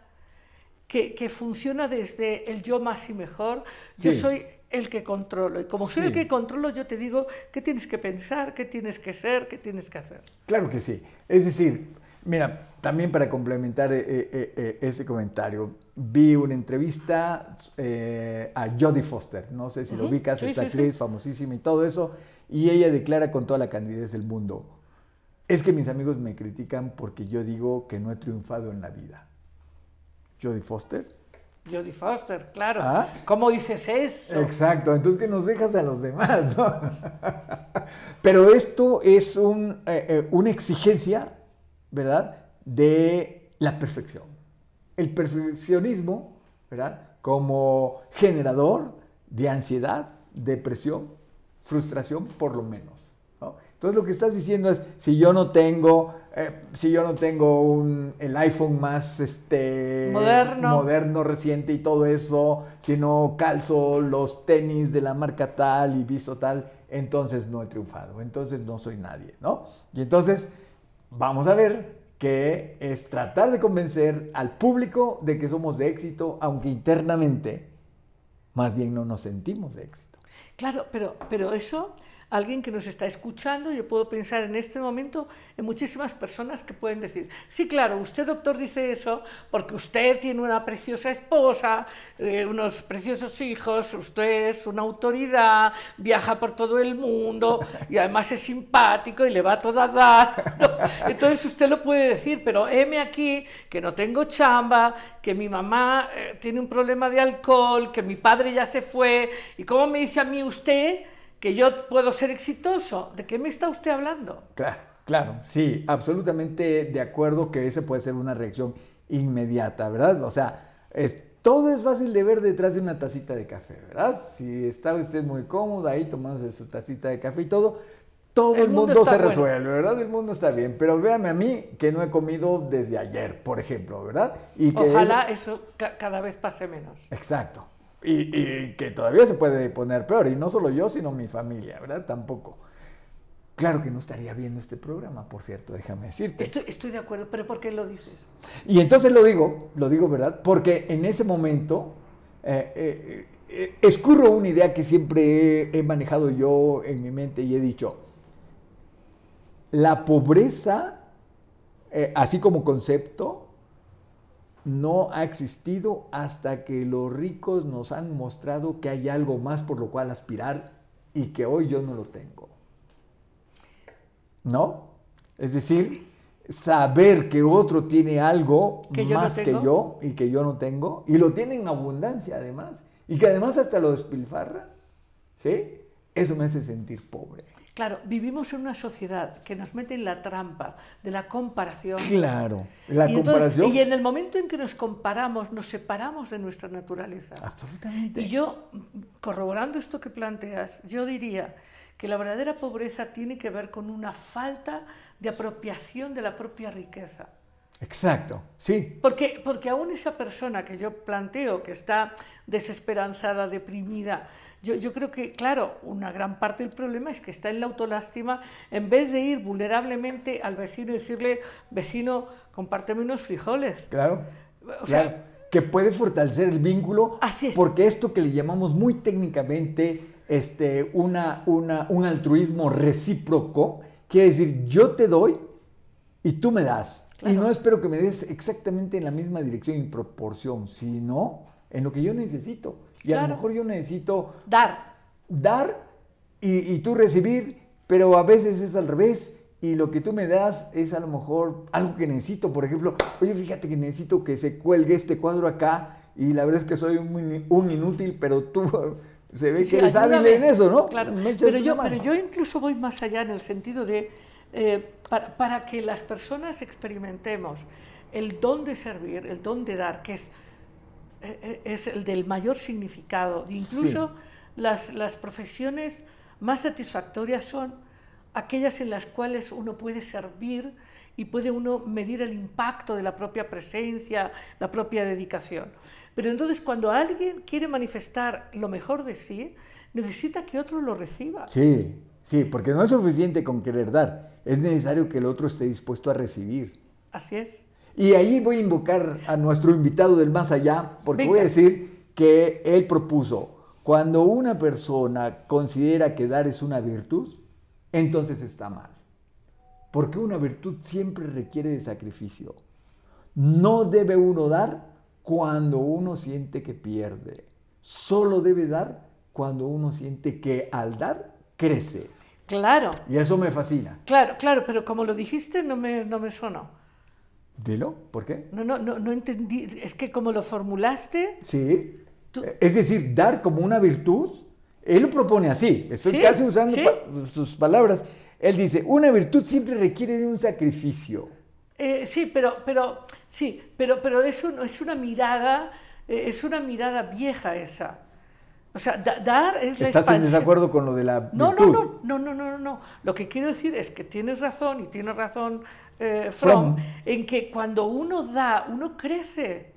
que, que funciona desde el yo más y mejor. Yo Sí. soy el que controlo. Y como soy Sí. el que controlo, yo te digo qué tienes que pensar, qué tienes que ser, qué tienes que hacer. Claro que sí. Es decir, mira, también para complementar eh, eh, eh, este comentario, vi una entrevista eh, a Jodie Foster, no sé si lo ubicas, sí, esta sí, sí. actriz famosísima y todo eso, y ella declara con toda la candidez del mundo, es que mis amigos me critican porque yo digo que no he triunfado en la vida. Jodie Foster Jodie Foster, claro. Ah. ¿Cómo dices eso? Exacto, entonces que nos dejas a los demás, ¿no? Pero esto es un, eh, eh, una exigencia, ¿verdad? De la perfección. El perfeccionismo, ¿verdad? Como generador de ansiedad, depresión, frustración, por lo menos. ¿no? Entonces lo que estás diciendo es, si yo no tengo, eh, si yo no tengo un, el iPhone más este, Moderno. moderno, reciente y todo eso, si no calzo los tenis de la marca tal y visto tal, entonces no he triunfado, entonces no soy nadie, ¿no? Y entonces vamos a ver que es tratar de convencer al público de que somos de éxito, aunque internamente más bien no nos sentimos de éxito. Claro, pero, pero eso, alguien que nos está escuchando, yo puedo pensar en este momento en muchísimas personas que pueden decir, sí, claro, usted doctor dice eso porque usted tiene una preciosa esposa, eh, unos preciosos hijos, usted es una autoridad, viaja por todo el mundo y además es simpático y le va a toda dar. ¿no? Entonces usted lo puede decir, pero heme aquí que no tengo chamba, que mi mamá eh, tiene un problema de alcohol, que mi padre ya se fue, y cómo me dice a mí usted que yo puedo ser exitoso. ¿De qué me está usted hablando? Claro, claro, sí, absolutamente de acuerdo que esa puede ser una reacción inmediata, ¿verdad? O sea, es, todo es fácil de ver detrás de una tacita de café, ¿verdad? Si está usted muy cómodo ahí tomándose su tacita de café y todo, todo el, El mundo se bueno. resuelve, ¿verdad? El mundo está bien, pero véame a mí que no he comido desde ayer, por ejemplo, ¿verdad? Y que Ojalá eso ca- cada vez pase menos. Exacto. Y, y que todavía se puede poner peor, y no solo yo, sino mi familia, ¿verdad? Tampoco. Claro que no estaría viendo este programa, por cierto, déjame decirte. Estoy, estoy de acuerdo, pero ¿por qué lo dices? Y entonces lo digo, lo digo, ¿verdad? Porque en ese momento eh, eh, eh, escurro una idea que siempre he, he manejado yo en mi mente y he dicho, la pobreza, eh, así como concepto, no ha existido hasta que los ricos nos han mostrado que hay algo más por lo cual aspirar y que hoy yo no lo tengo. ¿No? Es decir, saber que otro tiene algo Que yo no más que yo y que yo no tengo, y lo tiene en abundancia además, y que además hasta lo despilfarra, ¿sí? Eso me hace sentir pobre. Claro, vivimos en una sociedad que nos mete en la trampa de la comparación. Claro, la y, entonces- comparación. y en el momento en que nos comparamos, nos separamos de nuestra naturaleza. Absolutamente. Y yo, corroborando esto que planteas, yo diría que la verdadera pobreza tiene que ver con una falta de apropiación de la propia riqueza. Exacto, sí. Porque, porque aún esa persona que yo planteo, que está desesperanzada, deprimida, yo, yo creo que, claro, una gran parte del problema es que está en la autolástima, en vez de ir vulnerablemente al vecino y decirle, vecino, compárteme unos frijoles. Claro. O sea, que puede fortalecer el vínculo. Así es. Porque esto que le llamamos muy técnicamente este, una, una, un altruismo recíproco, quiere decir, yo te doy y tú me das. Y no espero que me des exactamente en la misma dirección y proporción, sino en lo que yo necesito. Y a lo mejor yo necesito dar. dar y, y tú recibir, pero a veces es al revés. Y lo que tú me das es a lo mejor algo que necesito. Por ejemplo, oye, fíjate que necesito que se cuelgue este cuadro acá y la verdad es que soy un, in- un inútil, pero tú se ve Sí, que eres hábil en eso, ¿no? Claro. Pero yo, mano. pero yo incluso voy más allá en el sentido de, eh, para, para que las personas experimentemos el don de servir, el don de dar, que es, es el del mayor significado. Incluso las, las profesiones más satisfactorias son aquellas en las cuales uno puede servir y puede uno medir el impacto de la propia presencia, la propia dedicación. Pero entonces cuando alguien quiere manifestar lo mejor de sí, necesita que otro lo reciba. Sí, sí, porque no es suficiente con querer dar. Es necesario que el otro esté dispuesto a recibir. Así es. Y ahí voy a invocar a nuestro invitado del más allá, porque Venga. voy a decir que él propuso, cuando una persona considera que dar es una virtud, entonces está mal. Porque una virtud siempre requiere de sacrificio. No debe uno dar cuando uno siente que pierde. Solo debe dar cuando uno siente que al dar crece. Claro, Y eso me fascina. claro, claro, pero como lo dijiste no me, no me sonó. Dilo, ¿por qué? No, no, no, no entendí. Es que como lo formulaste, Sí. Tú- Es decir, dar como una virtud. Él lo propone así. Estoy Sí, casi usando sí. pa- sus palabras. Él dice, una virtud siempre requiere de un sacrificio. Eh, sí, pero, pero, sí, pero, pero eso no es una mirada, eh, es una mirada vieja esa. O sea, da- dar es la ¿Estás en expansión. desacuerdo con lo de la No, virtud? no, no, no, no, no, no. Lo que quiero decir es que tienes razón y tiene razón eh, Fromm, Fromm. en que cuando uno da, uno crece.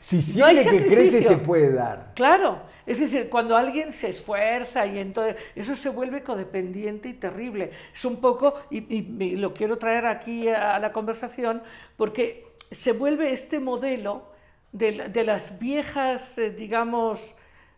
Si No hay siempre que crece se puede dar. Claro, es decir, cuando alguien se esfuerza y entonces eso se vuelve codependiente y terrible. Es un poco, y, y- y lo quiero traer aquí a, a la conversación, porque se vuelve este modelo de, de las viejas, eh, digamos,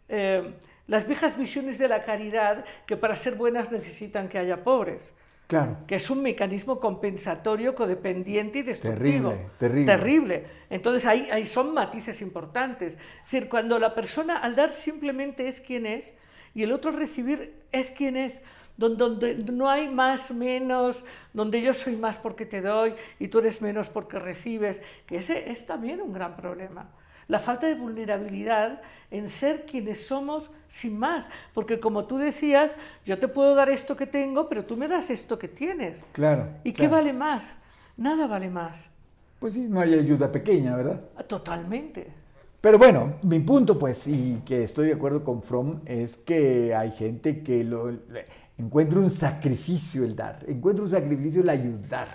eh, las viejas visiones de la caridad que para ser buenas necesitan que haya pobres Claro. que es un mecanismo compensatorio, codependiente y destructivo. Terrible, terrible. Terrible. Entonces ahí, ahí son matices importantes. Es decir, cuando la persona al dar simplemente es quien es y el otro recibir es quien es, donde no hay más, menos, donde yo soy más porque te doy y tú eres menos porque recibes, que ese es también un gran problema. La falta de vulnerabilidad en ser quienes somos sin más, porque como tú decías, yo te puedo dar esto que tengo, pero tú me das esto que tienes. Claro. ¿Y qué vale más? Nada vale más. Pues sí, no hay ayuda pequeña, ¿verdad? Totalmente. Pero bueno, mi punto, pues, y que estoy de acuerdo con Fromm, es que hay gente que lo, encuentra un sacrificio el dar, encuentra un sacrificio el ayudar,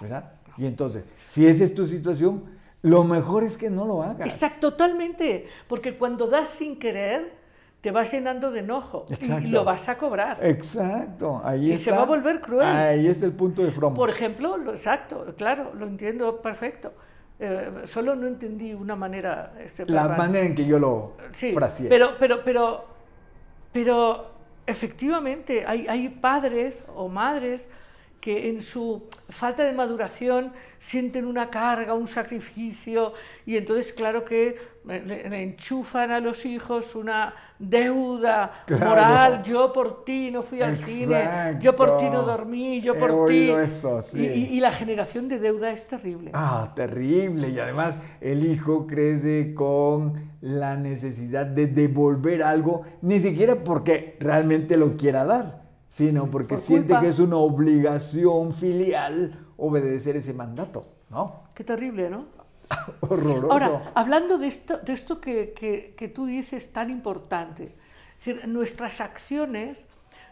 ¿verdad? Y entonces, si esa es tu situación, lo mejor es que no lo hagas. Exacto, totalmente. Porque cuando das sin querer, te vas llenando de enojo Exacto. y lo vas a cobrar. Exacto, ahí Y está. se va a volver cruel. Ahí está el punto de Fromm. Por ejemplo, lo, exacto, claro, lo entiendo perfecto. Eh, solo no entendí una manera. este, La manera en que yo lo Sí, fraseé. pero, pero, pero, pero efectivamente hay, hay padres o madres que en su falta de maduración sienten una carga, un sacrificio, y entonces claro que le, le enchufan a los hijos una deuda Claro. moral, yo por ti no fui al cine, yo por ti no dormí, yo He por ti. oído eso, sí. Y- y- y la generación de deuda es terrible. Ah, terrible. Y además el hijo crece con la necesidad de devolver algo, ni siquiera porque realmente lo quiera dar, sino porque Por siente que es una obligación filial obedecer ese mandato, ¿no? Qué terrible, ¿no? Horroroso. Ahora, hablando de esto, de esto que, que- que tú dices tan importante, es decir, nuestras acciones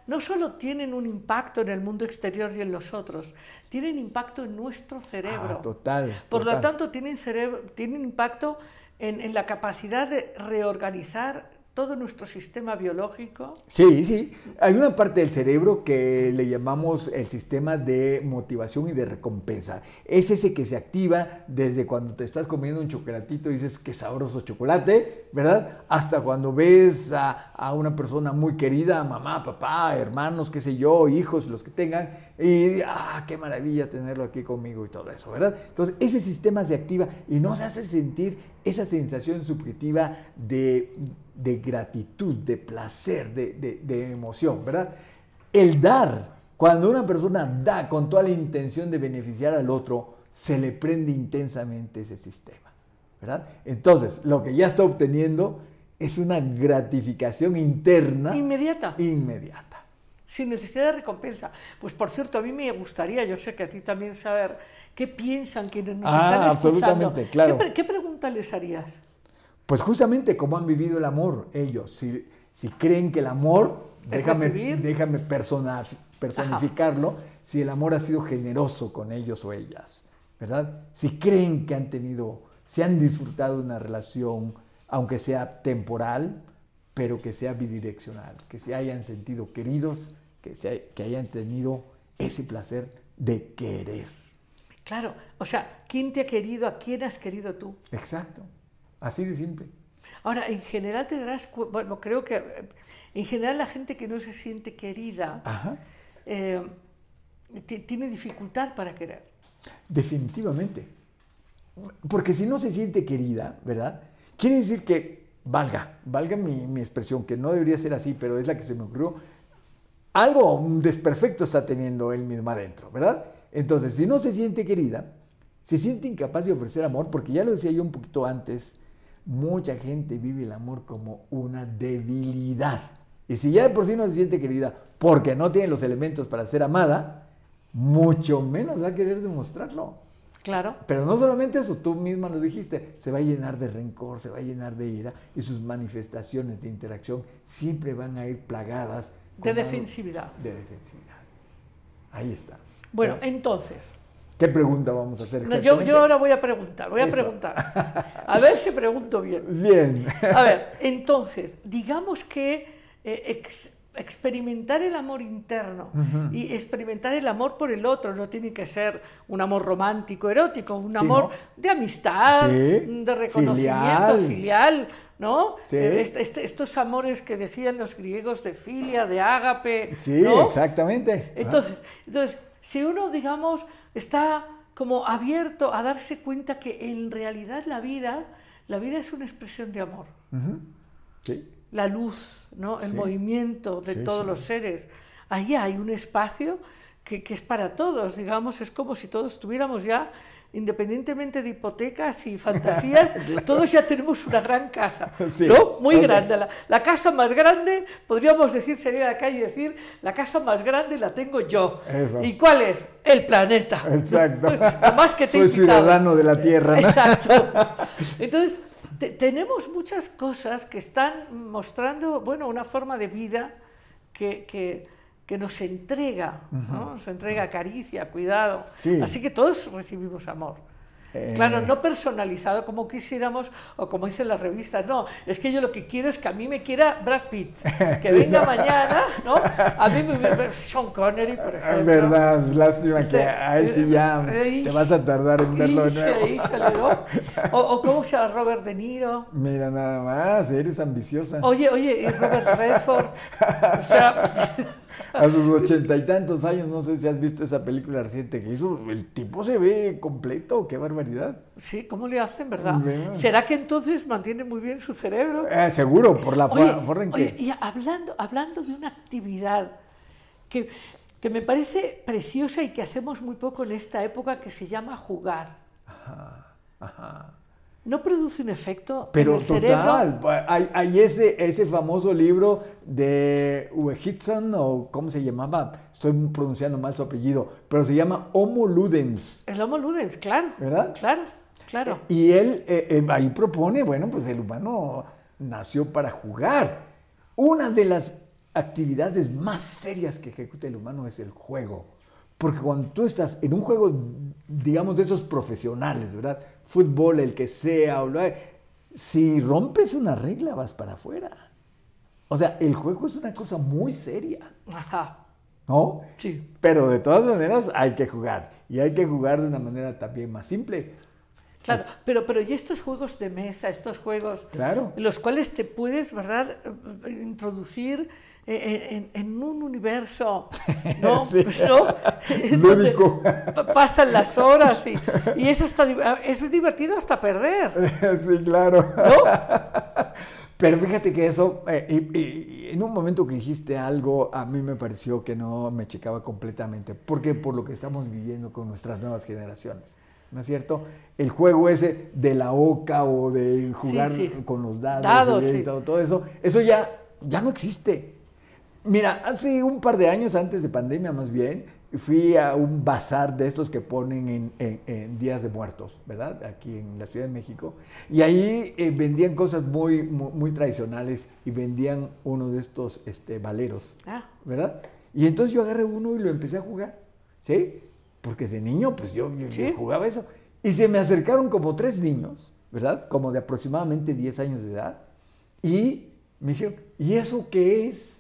no solo tienen un impacto en el mundo exterior y en los otros, tienen impacto en nuestro cerebro. Ah, total. Por lo total. tanto, tienen, cerebro, tienen impacto en, en la capacidad de reorganizar todo nuestro sistema biológico. Sí, sí. Hay una parte del cerebro que le llamamos el sistema de motivación y de recompensa. Es ese que se activa desde cuando te estás comiendo un chocolatito y dices qué sabroso chocolate, ¿verdad? Hasta cuando ves a, a una persona muy querida, mamá, papá, hermanos, qué sé yo, hijos, los que tengan, y ah, qué maravilla tenerlo aquí conmigo y todo eso, ¿verdad? Entonces, ese sistema se activa y nos hace sentir esa sensación subjetiva de, de gratitud, de placer, de, de- de emoción, ¿verdad? El dar, cuando una persona da con toda la intención de beneficiar al otro, se le prende intensamente ese sistema, ¿verdad? Entonces, lo que ya está obteniendo es una gratificación interna Inmediata. inmediata. sin necesidad de recompensa. Pues por cierto, a mí me gustaría, yo sé que a ti también saber qué piensan quienes nos Ah, están escuchando. absolutamente, claro. ¿Qué, qué pregunta les harías? Pues justamente cómo han vivido el amor ellos. Si, si creen que el amor, déjame, déjame persona- personificarlo, si el amor ha sido generoso con ellos o ellas, ¿verdad? Si creen que han tenido, se han disfrutado una relación, aunque sea temporal, pero que sea bidireccional, que se hayan sentido queridos, que, se, que hayan tenido ese placer de querer. Claro, o sea, ¿quién te ha querido? ¿A quién has querido tú? Exacto, así de simple. Ahora, en general te darás bueno, creo que en general la gente que no se siente querida eh, ti- tiene dificultad para querer. Definitivamente. Porque si no se siente querida, ¿verdad? Quiere decir que, valga, valga mi, mi expresión, que no debería ser así, pero es la que se me ocurrió, algo un desperfecto está teniendo él mismo adentro, ¿verdad? Entonces, si no se siente querida, se siente incapaz de ofrecer amor, porque ya lo decía yo un poquito antes, mucha gente vive el amor como una debilidad. Y si ya de por sí no se siente querida porque no tiene los elementos para ser amada, mucho menos va a querer demostrarlo. Claro. Pero no solamente eso, tú misma lo dijiste, se va a llenar de rencor, se va a llenar de ira y sus manifestaciones de interacción siempre van a ir plagadas de defensividad. De defensividad. Ahí está. Bueno, ¿Verdad? entonces, ¿Qué pregunta vamos a hacer? no, yo, yo ahora voy a preguntar, voy a Eso. preguntar. A ver si pregunto bien. Bien. A ver, entonces, digamos que eh, ex- experimentar el amor interno Ujú. y experimentar el amor por el otro no tiene que ser un amor romántico, erótico, un Sí, amor ¿no? de amistad, Sí, de reconocimiento filial. filial, ¿no? Sí. Este- este- estos amores que decían los griegos de filia, de ágape, Sí, ¿no? exactamente. Entonces, entonces, si uno, digamos, está como abierto a darse cuenta que en realidad la vida, la vida es una expresión de amor. Sí. la luz, ¿no? el Sí. movimiento de Sí, todos los seres. Ahí hay un espacio que, que es para todos, digamos, es como si todos tuviéramos ya, independientemente de hipotecas y fantasías, todos ya tenemos una gran casa, Sí. ¿no? Muy grande. La, la casa más grande, podríamos decir, salir a la calle y decir, la casa más grande la tengo yo. Eso. ¿Y cuál es? El planeta. Exacto. Más que te Soy invitado. ciudadano de la Tierra. ¿no? Exacto. Entonces, te- tenemos muchas cosas que están mostrando, bueno, una forma de vida que, que- que nos entrega, ¿no? Nos entrega caricia, cuidado. Sí. Así que todos recibimos amor. Eh. Claro, no personalizado como quisiéramos o como dicen las revistas, no, es que yo lo que quiero es que a mí me quiera Brad Pitt, que venga mañana, ¿no? A mí me, me- Sean Connery, por ejemplo. Es verdad, lástima Este, que a él sí ya eh, te vas a tardar en verlo de nuevo. híjole, ¿no? O, o cómo se llama Robert De Niro. Mira nada más, eres ambiciosa. Oye, oye, y Robert Redford. O sea, A sus ochenta y tantos años, no sé si has visto esa película reciente que hizo, el tipo se ve completo, qué barbaridad. sí, ¿cómo le hacen, verdad? ¿Será que entonces mantiene muy bien su cerebro? Eh, seguro, por la Oye, fo- forma en oye, que... y hablando, hablando de una actividad que, que me parece preciosa y que hacemos muy poco en esta época que se llama jugar. Ajá. ¿No produce un efecto Pero en el cerebro? total, hay, hay ese, ese famoso libro de Hitson, o cómo se llamaba, estoy pronunciando mal su apellido, pero se llama Homo Ludens, El Homo Ludens, claro. ¿verdad? Claro, claro. Y él eh, eh, ahí propone, bueno, pues el humano nació para jugar. Una de las actividades más serias que ejecuta el humano es el juego. Porque cuando tú estás en un juego, digamos, de esos profesionales, ¿verdad? Fútbol, el que sea, o lo- si rompes una regla, vas para afuera. O sea, el juego es una cosa muy seria, Ajá, ¿no? sí. Pero de todas maneras hay que jugar. Y hay que jugar de una manera también más simple. Claro, pero, pero y estos juegos de mesa, estos juegos Claro. los cuales te puedes, ¿verdad?, introducir en, en un universo, ¿no? Sí. Pasan las horas y, y es, hasta, di- es divertido hasta perder, sí, claro. ¿no? Pero fíjate que eso, eh, y- y- en un momento que dijiste algo, a mí me pareció que no me checaba completamente. Porque por lo que estamos viviendo con nuestras nuevas generaciones. ¿No es cierto? El juego ese de la oca o de jugar sí. con los dados, Dados, y sí. todo, todo eso, eso ya, ya no existe. Mira, hace un par de años antes de pandemia más bien, fui a un bazar de estos que ponen en, en- en días de muertos, ¿verdad? Aquí en la Ciudad de México. Y ahí eh, vendían cosas muy, muy, muy tradicionales y vendían uno de estos este, valeros, Ah, ¿verdad? Y entonces yo agarré uno y lo empecé a jugar, ¿sí? Porque de niño, pues yo, yo- jugaba eso. Y se me acercaron como tres niños, ¿verdad? Como de aproximadamente 10 años de edad. Y me dijeron, ¿y eso qué es?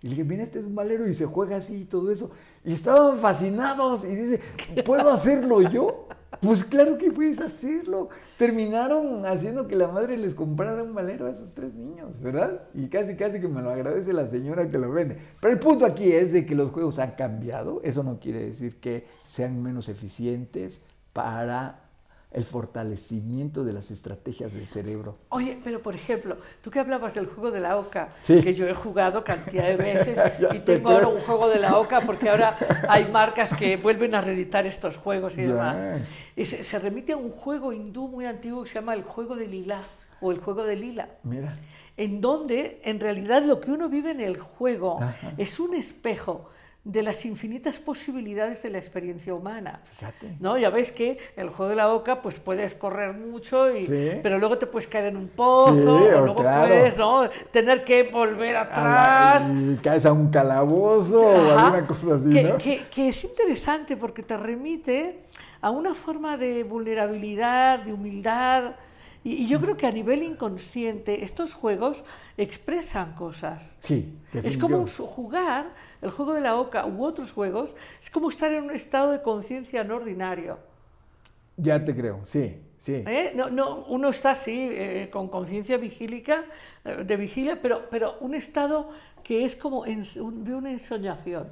Y le dije, mira, este es un valero y se juega así y todo eso. Y estaban fascinados y dice, ¿puedo hacerlo yo? Pues claro que puedes hacerlo. Terminaron haciendo que la madre les comprara un valero a esos tres niños, ¿verdad? Y casi, casi que me lo agradece la señora que lo vende. Pero el punto aquí es de que los juegos han cambiado. Eso no quiere decir que sean menos eficientes para el fortalecimiento de las estrategias del cerebro. Oye, pero por ejemplo, tú que hablabas del juego de la oca, Sí. que yo he jugado cantidad de veces y te tengo ahora un juego de la oca porque ahora hay marcas que vuelven a reeditar estos juegos y demás. Y se, se remite a un juego hindú muy antiguo que se llama el juego de lila o el juego de lila. Mira, en donde en realidad lo que uno vive en el juego Ajá. es un espejo de las infinitas posibilidades de la experiencia humana. fíjate. ¿No? Ya ves que el juego de la oca, pues puedes correr mucho, y, Sí. pero luego te puedes caer en un pozo, Sí, o luego claro. puedes ¿no? tener que volver A atrás. la- y caes a un calabozo o alguna cosa así, que, ¿no? que- que es interesante porque te remite a una forma de vulnerabilidad, de humildad. Y, yo creo que a nivel inconsciente estos juegos expresan cosas. Sí, Es como un jugar, el juego de la oca u otros juegos, es como estar en un estado de conciencia no ordinario. Ya te creo, sí, sí. ¿eh? No, no, uno está así, eh, con conciencia vigílica, eh, de vigilia, pero, pero un estado que es como un- de una ensoñación,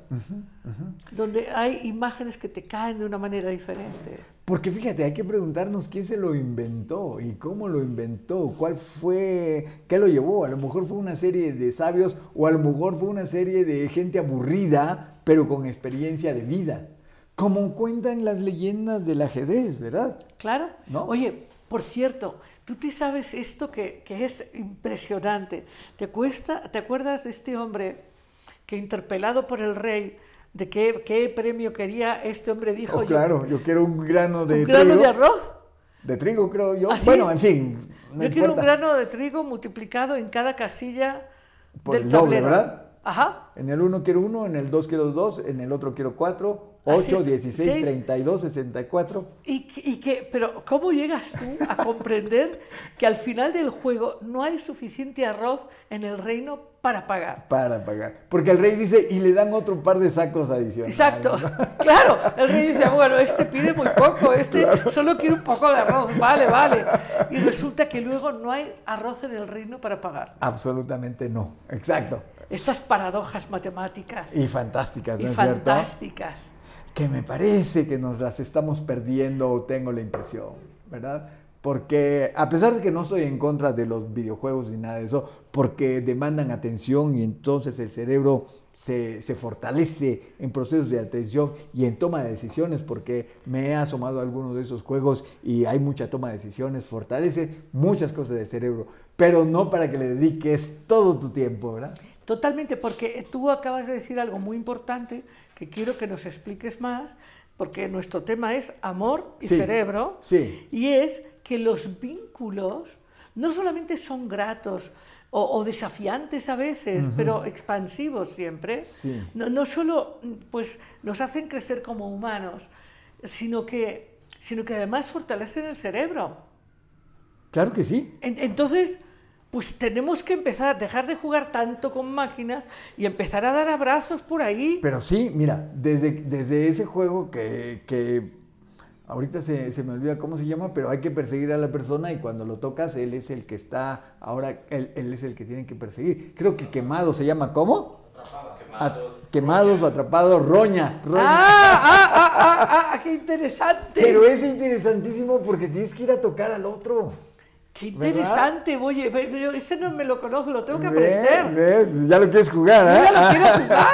donde hay imágenes que te caen de una manera diferente. Porque fíjate, hay que preguntarnos quién se lo inventó y cómo lo inventó, cuál fue, qué lo llevó. A lo mejor fue una serie de sabios o a lo mejor fue una serie de gente aburrida, pero con experiencia de vida. Como cuentan las leyendas del ajedrez, ¿verdad? Claro. ¿No? Oye, por cierto, tú te sabes esto que, que es impresionante. ¿Te, cuesta, ¿Te acuerdas de este hombre que interpelado por el rey de qué, qué premio quería, este hombre dijo Oh, yo, claro, yo quiero un grano de un grano trigo. de arroz? De trigo, creo yo. ¿Ah, sí? Bueno, en fin. no yo quiero un importa. grano de trigo multiplicado en cada casilla Por del el doble, tablero. ¿verdad? Ajá. En el uno quiero uno, en el dos quiero dos, en el otro quiero cuatro, Así ocho, es, dieciséis, seis. treinta y dos, sesenta y cuatro. Y, que- y pero ¿cómo llegas tú a comprender que al final del juego no hay suficiente arroz en el reino para pagar? Para pagar. Porque el rey dice, y le dan otro par de sacos adicionales. Exacto, claro. El rey dice, bueno, este pide muy poco, este solo quiere un poco de arroz, vale, vale. Y resulta que luego no hay arroz en el reino para pagar. Absolutamente no. Exacto. Estas paradojas matemáticas Y fantásticas, y ¿no es cierto? fantásticas. Que me parece que nos las estamos perdiendo, o tengo la impresión, ¿verdad? Porque a pesar de que no estoy en contra de los videojuegos ni nada de eso, porque demandan atención y entonces el cerebro se, se fortalece en procesos de atención y en toma de decisiones, porque me he asomado a algunos de esos juegos y hay mucha toma de decisiones, fortalece muchas cosas del cerebro, pero no para que le dediques todo tu tiempo, ¿verdad? Totalmente, porque tú acabas de decir algo muy importante que quiero que nos expliques más, porque nuestro tema es amor y Sí, cerebro, sí. y es que los vínculos no solamente son gratos o, o desafiantes a veces, pero expansivos siempre, Sí. no, no solo pues, nos hacen crecer como humanos, sino que, sino que además fortalecen el cerebro. Claro que sí. En- Entonces, pues tenemos que empezar, dejar de jugar tanto con máquinas y empezar a dar abrazos por ahí. Pero sí, mira, desde, desde ese juego que, que ahorita se, se me olvida cómo se llama, pero hay que perseguir a la persona y cuando lo tocas, él es el que está, ahora él, él es el que tiene que perseguir. Creo que quemado se llama, ¿cómo? At- quemados o atrapados, roña. roña. ¡Ah, ah, ah, ah, ah! ¡Qué interesante! Pero es interesantísimo porque tienes que ir a tocar al otro. ¡Qué interesante! Oye, ese no me lo conozco, lo tengo que aprender. ¿Ves? Ya lo quieres jugar, Yo ¿eh? ya lo quiero jugar.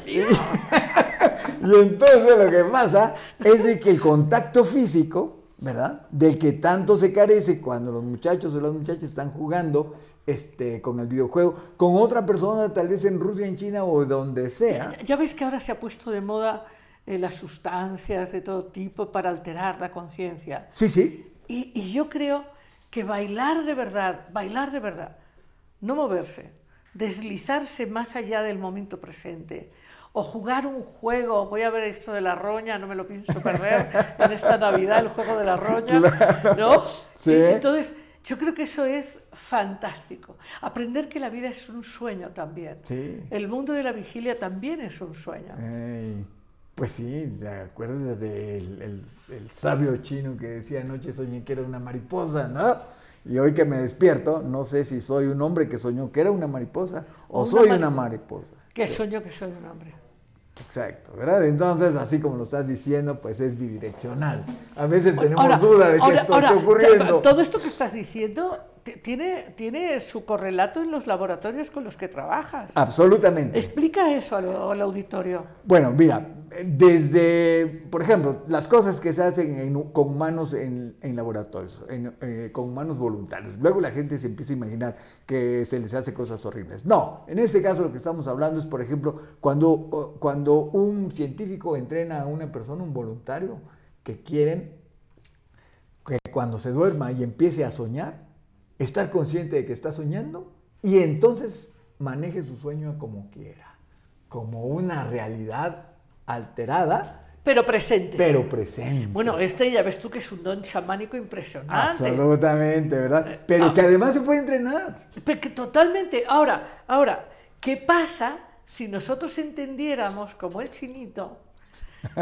Y entonces lo que pasa es de que el contacto físico, ¿verdad? Del que tanto se carece cuando los muchachos o las muchachas están jugando este, con el videojuego, con otra persona, tal vez en Rusia, en China o donde sea. Ya, ya ves que ahora se ha puesto de moda eh, las sustancias de todo tipo para alterar la conciencia. Sí, sí. Y, y yo creo que bailar de verdad, bailar de verdad, no moverse, deslizarse más allá del momento presente, o jugar un juego, voy a ver esto de la roña, no me lo pienso perder en esta Navidad, el juego de la roña, ¿no? Sí. Entonces, yo creo que eso es fantástico. Aprender que la vida es un sueño también. Sí. El mundo de la vigilia también es un sueño. Ey, pues sí, ¿te acuerdas del el, el sabio chino que decía anoche soñé que era una mariposa, ¿no? Y hoy que me despierto, no sé si soy un hombre que soñó que era una mariposa o Una soy una mariposa. Que soño que soy un hombre. Exacto, ¿verdad? Entonces, así como lo estás diciendo, pues es bidireccional. A veces tenemos Ahora- duda de que ahora- esto ahora, esté ocurriendo. Todo esto que estás diciendo tiene, tiene su correlato en los laboratorios con los que trabajas. Absolutamente. Explica eso al, al auditorio. Bueno, mira, desde, por ejemplo, las cosas que se hacen en- con humanos en, en laboratorios, en, eh, con humanos voluntarios. Luego la gente se empieza a imaginar que se les hace cosas horribles. No, en este caso lo que estamos hablando es, por ejemplo, cuando, cuando un científico entrena a una persona, un voluntario, que quieren que cuando se duerma y empiece a soñar, estar consciente de que está soñando y entonces maneje su sueño como quiera, como una realidad alterada, Pero presente. pero presente. Bueno, este ya ves tú que es un don chamánico impresionante. Absolutamente, ¿verdad? Pero ah. que además se puede entrenar. Totalmente. Ahora, ahora, ¿qué pasa si nosotros entendiéramos, como el chinito,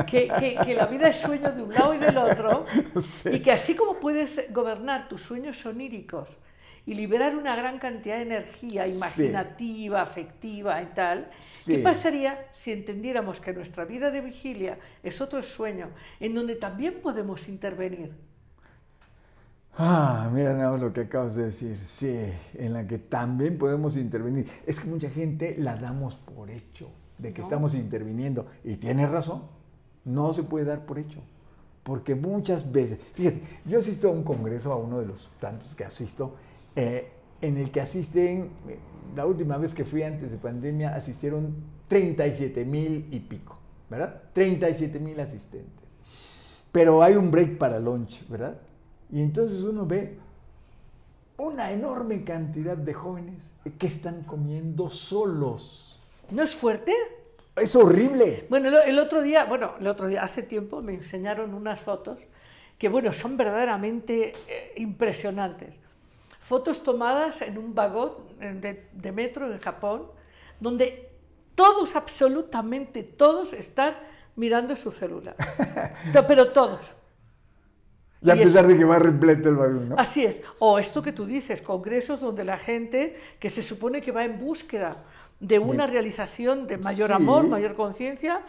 que, que- que la vida es sueño de un lado y del otro, Sí. y que así como puedes gobernar tus sueños oníricos y liberar una gran cantidad de energía Sí. imaginativa, afectiva y tal, Sí. ¿qué pasaría si entendiéramos que nuestra vida de vigilia es otro sueño en donde también podemos intervenir? Ah, mira nada más lo que acabas de decir. Sí, en la que también podemos intervenir. Es que mucha gente la damos por hecho, de que No. estamos interviniendo. Y tienes razón, no se puede dar por hecho. Porque muchas veces, fíjate, yo asisto a un congreso, a uno de los tantos que asisto, eh, en el que asisten, eh, la última vez que fui antes de pandemia, asistieron 37 mil y pico, ¿verdad? 37 mil asistentes. Pero hay un break para lunch, ¿verdad? Y entonces uno ve una enorme cantidad de jóvenes que están comiendo solos. ¿No es fuerte? Es horrible. Bueno, el otro día, bueno, el otro día, hace tiempo, me enseñaron unas fotos que, bueno, son verdaderamente eh, impresionantes. Fotos tomadas en un vagón de, de metro en Japón, donde todos, absolutamente todos, están mirando su celular. Pero todos. Y a pesar de que va repleto el vagón, ¿no? Así es. O esto que tú dices, congresos donde la gente que se supone que va en búsqueda de una realización de mayor Sí. amor, mayor conciencia,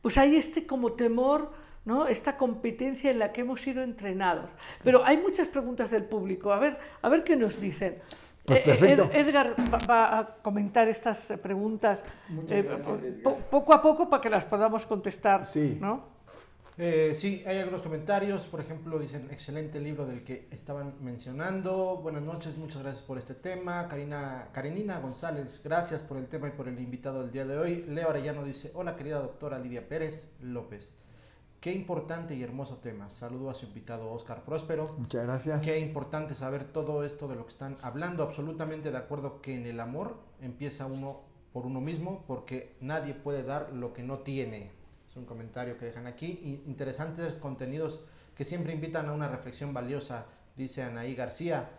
pues hay este como temor, ¿no? Esta competencia en la que hemos sido entrenados. Pero hay muchas preguntas del público. A ver, a ver qué nos dicen. Pues Eh. Ed- Edgar va, a comentar estas preguntas Muchas eh, gracias, Edgar. po- poco a poco para que las podamos contestar. Sí. ¿no? Eh, sí, hay algunos comentarios. Por ejemplo, dicen, excelente libro del que estaban mencionando. Buenas noches, muchas gracias por este tema. Karina, Karenina González, gracias por el tema y por el invitado del día de hoy. Leo Arellano dice, hola querida doctora Lidia Pérez López. Qué importante y hermoso tema. Saludo a su invitado Oscar Próspero. Muchas gracias. Qué importante saber todo esto de lo que están hablando. Absolutamente de acuerdo que en el amor empieza uno por uno mismo porque nadie puede dar lo que no tiene. Es un comentario que dejan aquí. Interesantes contenidos que siempre invitan a una reflexión valiosa, dice Anaí García.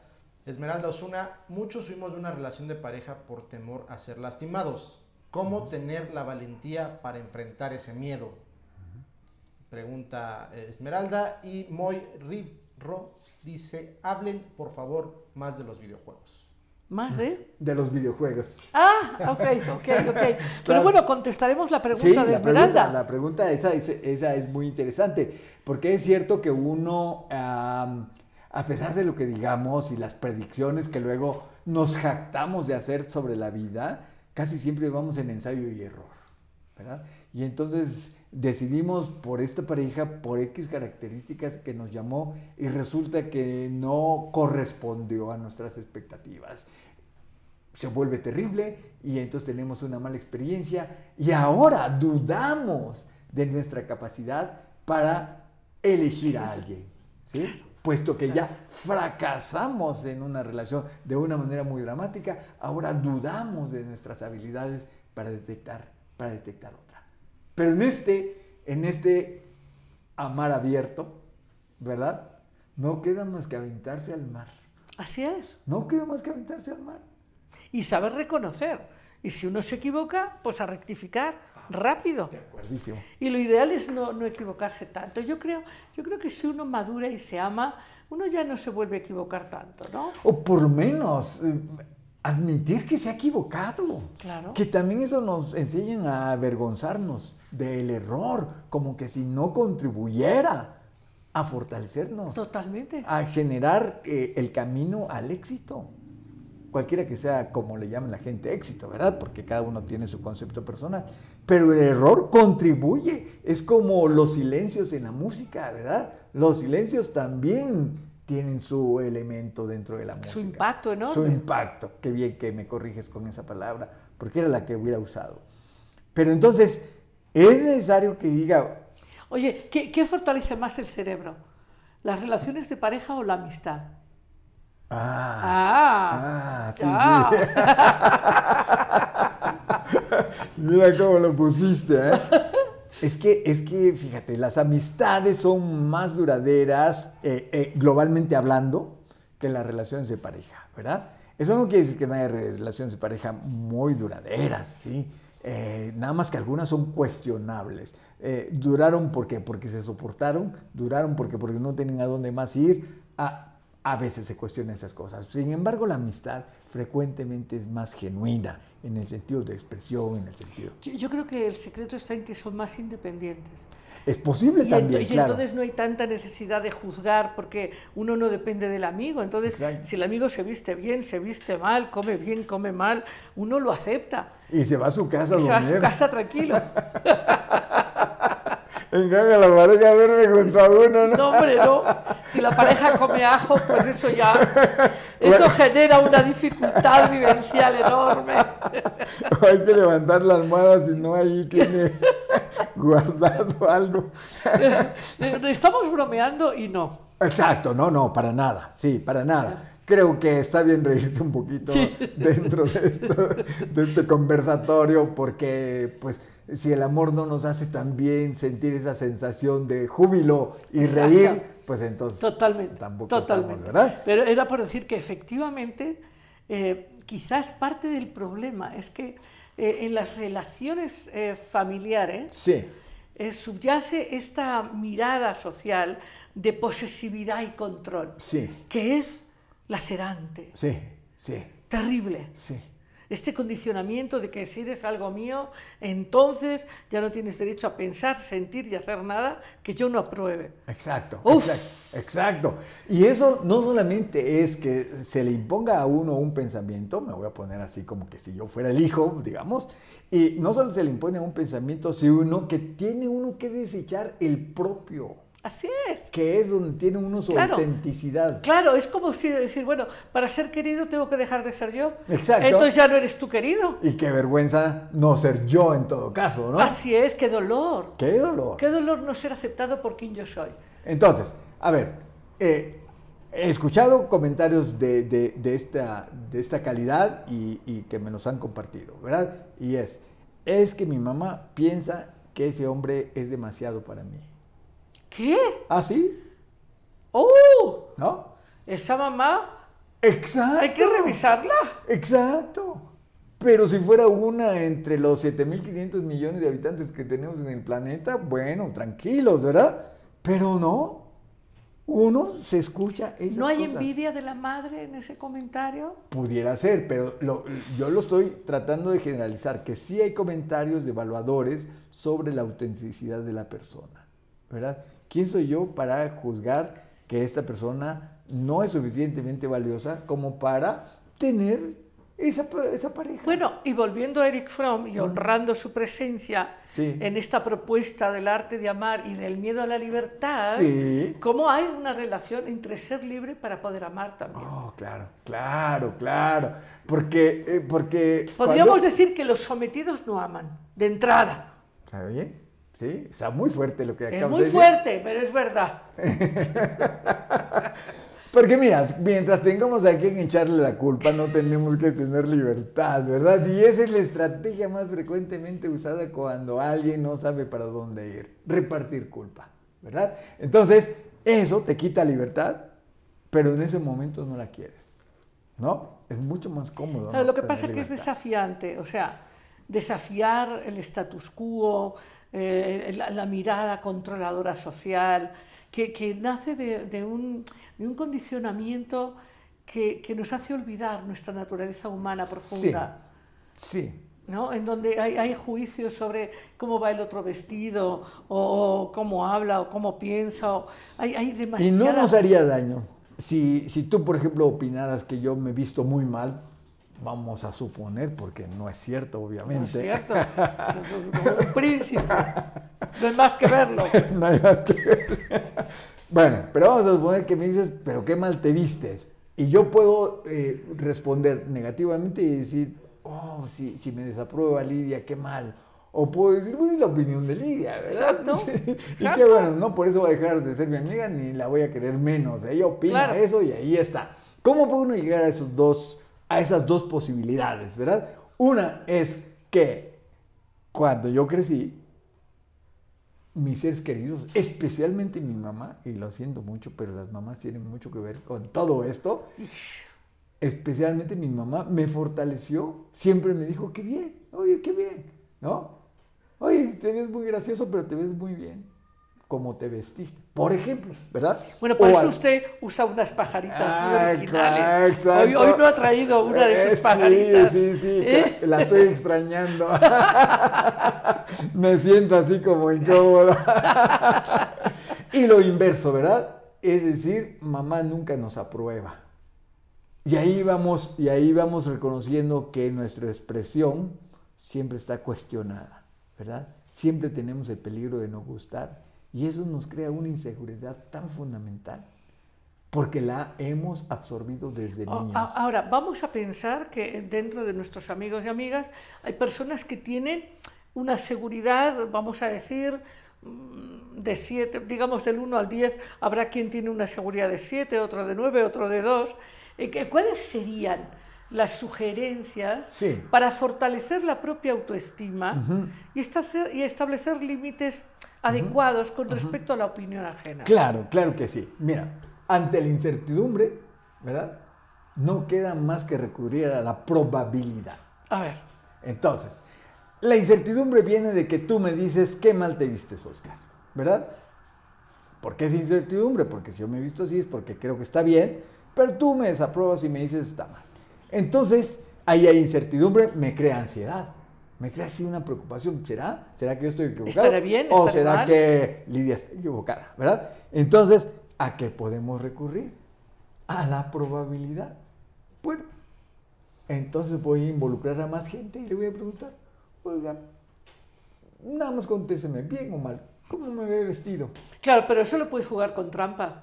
Esmeralda Osuna, muchos fuimos de una relación de pareja por temor a ser lastimados. ¿Cómo tener la valentía para enfrentar ese miedo? Pregunta eh, Esmeralda. Y Moy Rivro dice, hablen por favor más de los videojuegos. ¿Más de? De los videojuegos. Ah, ok, ok, ok. Pero Claro. bueno, contestaremos la pregunta Sí, de la Esmeralda. pregunta, la pregunta esa, es- esa es muy interesante, porque es cierto que uno, am, a pesar de lo que digamos y las predicciones que luego nos jactamos de hacer sobre la vida, casi siempre vamos en ensayo y error, ¿verdad? Y entonces decidimos por esta pareja, por X características que nos llamó y resulta que no correspondió a nuestras expectativas se vuelve terrible y entonces tenemos una mala experiencia y ahora dudamos de nuestra capacidad para elegir a alguien, ¿sí? Puesto que ya fracasamos en una relación de una manera muy dramática, ahora dudamos de nuestras habilidades para detectar, para detectar otra. Pero en este, en este amar abierto, ¿verdad? No queda más que aventarse al mar. Así es. No queda más que aventarse al mar. Y saber reconocer. Y si uno se equivoca, pues a rectificar rápido. De acuerdísimo. Y lo ideal es no, no equivocarse tanto. Yo creo, yo creo que si uno madura y se ama, uno ya no se vuelve a equivocar tanto, ¿no? O por lo menos eh, admitir que se ha equivocado. Claro. Que también eso nos enseña a avergonzarnos del error, como que si no contribuyera a fortalecernos, Totalmente. a generar eh, el camino al éxito. Cualquiera que sea como le llamen la gente éxito, ¿verdad? Porque cada uno tiene su concepto personal. Pero el error contribuye. Es como los silencios en la música, ¿verdad? Los silencios también tienen su elemento dentro de la música. Su impacto enorme. Su impacto. Qué bien que me corriges con esa palabra, porque era la que hubiera usado. Pero entonces, es necesario que diga, Oye, ¿qué, qué fortalece más el cerebro? ¿Las relaciones de pareja o la amistad? ah, Ah, sí, ya. sí. Mira cómo lo pusiste, ¿eh? Es que, es que, fíjate, las amistades son más duraderas, eh, eh, globalmente hablando, que las relaciones de pareja, ¿verdad? Eso no quiere decir que no haya relaciones de pareja muy duraderas, ¿sí? Eh, nada más que algunas son cuestionables. Eh, duraron porque, porque se soportaron, duraron porque, porque no tenían a dónde más ir. A, a veces se cuestionan esas cosas. Sin embargo, la amistad frecuentemente es más genuina en el sentido de expresión, en el sentido. Yo, yo creo que el secreto está en que son más independientes. Es posible Y, también, ento- y claro. entonces no hay tanta necesidad de juzgar porque uno no depende del amigo. Entonces, si el amigo se viste bien, se viste mal, come bien, come mal, uno lo acepta. Y se va a su casa a se va a su casa tranquilo. En cambio, la pareja duerme junto a uno, ¿no? No, hombre, no. Si la pareja come ajo, pues eso ya. Eso genera una dificultad vivencial enorme. Hay que levantar la almohada si no ahí tiene guardado algo. Estamos bromeando y no. Exacto, no, no, para nada, sí, para nada. Creo que está bien reírse un poquito Sí. dentro de, esto, de este conversatorio porque, pues, si el amor no nos hace también sentir esa sensación de júbilo y Exacto. reír, pues entonces Totalmente. tampoco totalmente. estamos, ¿verdad? Pero era por decir que efectivamente, eh, quizás parte del problema es que eh, en las relaciones eh, familiares Sí, eh, subyace esta mirada social de posesividad y control, sí, que es lacerante, sí, sí, terrible. sí. Este condicionamiento de que si eres algo mío, entonces ya no tienes derecho a pensar, sentir y hacer nada que yo no apruebe. Exacto, Uf. exacto, exacto. Y eso no solamente es que se le imponga a uno un pensamiento, me voy a poner así como que si yo fuera el hijo, digamos, y no solo se le impone un pensamiento, sino que tiene uno que desechar el propio, Así es. que es donde tiene uno su Claro. autenticidad. Claro, es como si decir, bueno, para ser querido tengo que dejar de ser yo. Exacto. Entonces ya no eres tú querido. Y qué vergüenza no ser yo en todo caso, ¿no? Así es, qué dolor. Qué dolor. Qué dolor no ser aceptado por quien yo soy. Entonces, a ver, eh, he escuchado comentarios de, de- de esta, de esta calidad y, y que me los han compartido, ¿verdad? Y es, es que mi mamá piensa que ese hombre es demasiado para mí. ¿Qué? ¿Ah, sí? ¡Oh! ¿No? Esa mamá Exacto. hay que revisarla. Exacto. Pero si fuera una entre los 7.500 millones de habitantes que tenemos en el planeta, bueno, tranquilos, ¿verdad? Pero no. Uno se escucha esas ¿No hay cosas. envidia de la madre en ese comentario? Pudiera ser, pero lo- yo lo estoy tratando de generalizar, que sí hay comentarios de evaluadores sobre la autenticidad de la persona, ¿verdad? ¿Quién soy yo para juzgar que esta persona no es suficientemente valiosa como para tener esa, esa pareja? Bueno, y volviendo a Eric Fromm y honrando su presencia Sí. en esta propuesta del arte de amar y del miedo a la libertad, Sí. ¿cómo hay una relación entre ser libre para poder amar también? Oh, claro, claro, claro. Porque, eh, porque Podríamos cuando- decir que los sometidos no aman, de entrada. ¿Está bien? Sí, está muy fuerte lo que Es acabas muy de decir. fuerte, pero es verdad. Porque mira, mientras tengamos a quien echarle la culpa, no tenemos que tener libertad, ¿verdad? Y esa es la estrategia más frecuentemente usada cuando alguien no sabe para dónde ir, repartir culpa, ¿verdad? Entonces, eso te quita libertad, pero en ese momento no la quieres, ¿no? Es mucho más cómodo. Claro, ¿no? lo que pasa es que es desafiante, o sea, desafiar el status quo, eh, la, la mirada controladora social, que, que nace de, de un, de un condicionamiento que, que nos hace olvidar nuestra naturaleza humana profunda. Sí, ¿no? En donde hay, hay juicios sobre cómo va el otro vestido, o, o cómo habla, o cómo piensa, o hay, hay Y no nos haría daño. Si, si tú, por ejemplo, opinaras que yo me he visto muy mal, vamos a suponer, porque no es cierto, obviamente. No es cierto. Un príncipe. No hay más que verlo. No hay más que ver. bueno, pero vamos a suponer que me dices, pero qué mal te vistes. Y yo puedo eh, responder negativamente y decir, oh, si, si me desaprueba Lidia, qué mal. O puedo decir, bueno, es la opinión de Lidia, ¿verdad? Exacto, Sí. Y qué bueno, no por eso va a dejar de ser mi amiga ni la voy a querer menos. Ella opina Claro. eso y ahí está. ¿Cómo puede uno llegar a, esos dos, a esas dos posibilidades, verdad? Una es que cuando yo crecí, mis seres queridos, especialmente mi mamá, y lo siento mucho, pero las mamás tienen mucho que ver con todo esto, especialmente mi mamá me fortaleció, siempre me dijo, qué bien, oye, qué bien, ¿no? Oye, te ves muy gracioso, pero te ves muy bien, como te vestiste, por ejemplo, ¿verdad? Bueno, por O eso al- usted usa unas pajaritas Ah, muy originales. Hoy, hoy no ha traído una de Eh, sus pajaritas. Sí, sí, sí, ¿Eh? la estoy extrañando. Me siento así como incómodo. y lo inverso, ¿verdad? Es decir, mamá nunca nos aprueba. Y ahí vamos, y ahí vamos reconociendo que nuestra expresión siempre está cuestionada, ¿verdad? Siempre tenemos el peligro de no gustar. Y eso nos crea una inseguridad tan fundamental. Porque la hemos absorbido desde niños. Ahora, vamos a pensar que dentro de nuestros amigos y amigas hay personas que tienen una seguridad, vamos a decir, mm, de 7, digamos del 1 al 10, habrá quien tiene una seguridad de 7, otro de 9, otro de 2. Eh, ¿Cuáles serían las sugerencias Sí. para fortalecer la propia autoestima y establecer límites adecuados con respecto a la opinión ajena? Claro, claro que sí. Mira, ante la incertidumbre, ¿verdad? No queda más que recurrir a la probabilidad. A ver, Entonces, la incertidumbre viene de que tú me dices qué mal te vistes, Oscar, ¿verdad? ¿Por qué es incertidumbre? Porque si yo me he visto así es porque creo que está bien, pero tú me desapruebas y me dices está mal. Entonces, ahí hay incertidumbre, me crea ansiedad. Me crea así una preocupación. ¿Será? ¿Será que yo estoy equivocado? ¿Estaré bien? ¿O ¿Estaré será mal? que Lidia está equivocada? ¿Verdad? Entonces, ¿a qué podemos recurrir? A la probabilidad. Bueno, entonces voy a involucrar a más gente y le voy a preguntar, oiga, nada más contésteme, bien o mal, ¿cómo me ve vestido? Claro, pero eso lo puedes jugar con trampa.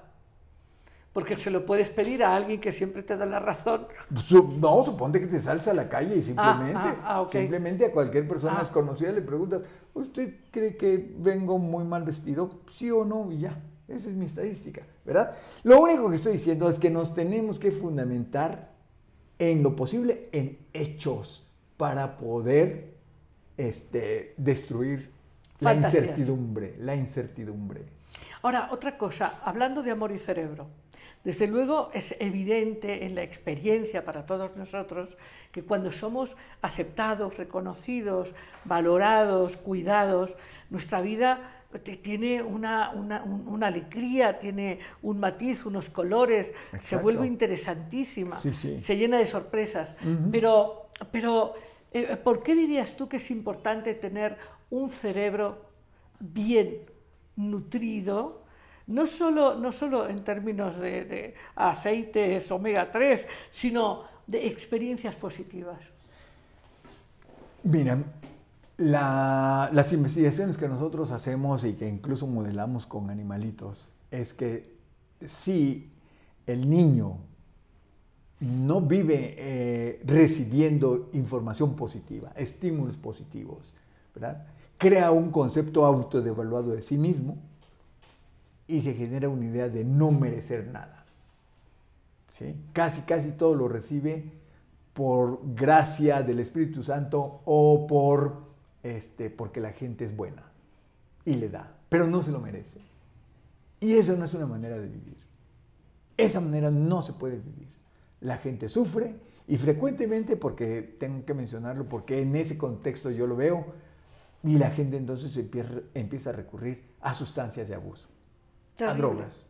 Porque se lo puedes pedir a alguien que siempre te da la razón. Su- no, suponte que te sales a la calle y simplemente, ah, ah, ok. simplemente a cualquier persona Ah. desconocida le preguntas, ¿usted cree que vengo muy mal vestido? Sí o no, y ya. Esa es mi estadística, ¿verdad? Lo único que estoy diciendo es que nos tenemos que fundamentar en lo posible en hechos para poder este, destruir la incertidumbre, la incertidumbre. Ahora, otra cosa, hablando de amor y cerebro. Desde luego es evidente en la experiencia para todos nosotros que cuando somos aceptados, reconocidos, valorados, cuidados, nuestra vida tiene una, una- un- una alegría, tiene un matiz, unos colores, se vuelve interesantísima, Sí, sí. se llena de sorpresas. Pero, pero eh, ¿por qué dirías tú que es importante tener un cerebro bien nutrido? No solo, no solo en términos de, aceites omega 3, sino de experiencias positivas. Mira, la- las investigaciones que nosotros hacemos y que incluso modelamos con animalitos es que si el niño no vive eh, recibiendo información positiva, estímulos positivos, crea un concepto autodevaluado de sí mismo y se genera una idea de no merecer nada. ¿sí? Casi, casi todo lo recibe por gracia del Espíritu Santo o por este, porque la gente es buena y le da, pero no se lo merece. Y eso no es una manera de vivir. Esa manera no se puede vivir. La gente sufre y frecuentemente, porque tengo que mencionarlo, porque en ese contexto yo lo veo, y la gente entonces empieza, empieza a recurrir a sustancias de abuso, a Terrible. drogas,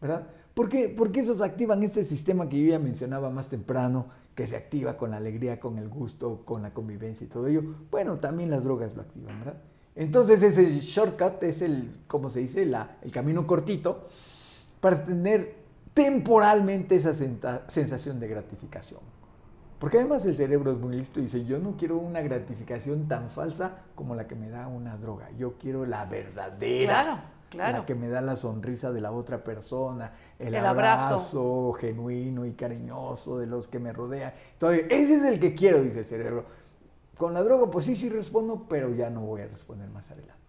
¿verdad? Porque, porque esos activan este sistema que yo ya mencionaba más temprano, que se activa con la alegría, con el gusto, con la convivencia y todo ello. Bueno, también las drogas lo activan, ¿verdad? Entonces ese shortcut es el, como se dice, la, el camino cortito para tener temporalmente esa sensación de gratificación. Porque además el cerebro es muy listo y dice, yo no quiero una gratificación tan falsa como la que me da una droga, yo quiero la verdadera. Claro, claro. La que me da la sonrisa de la otra persona, el, abrazo, genuino y cariñoso de los que me rodean. Entonces, ese es el que quiero, dice el cerebro. Con la droga, pues sí, sí respondo, pero ya no voy a responder más adelante.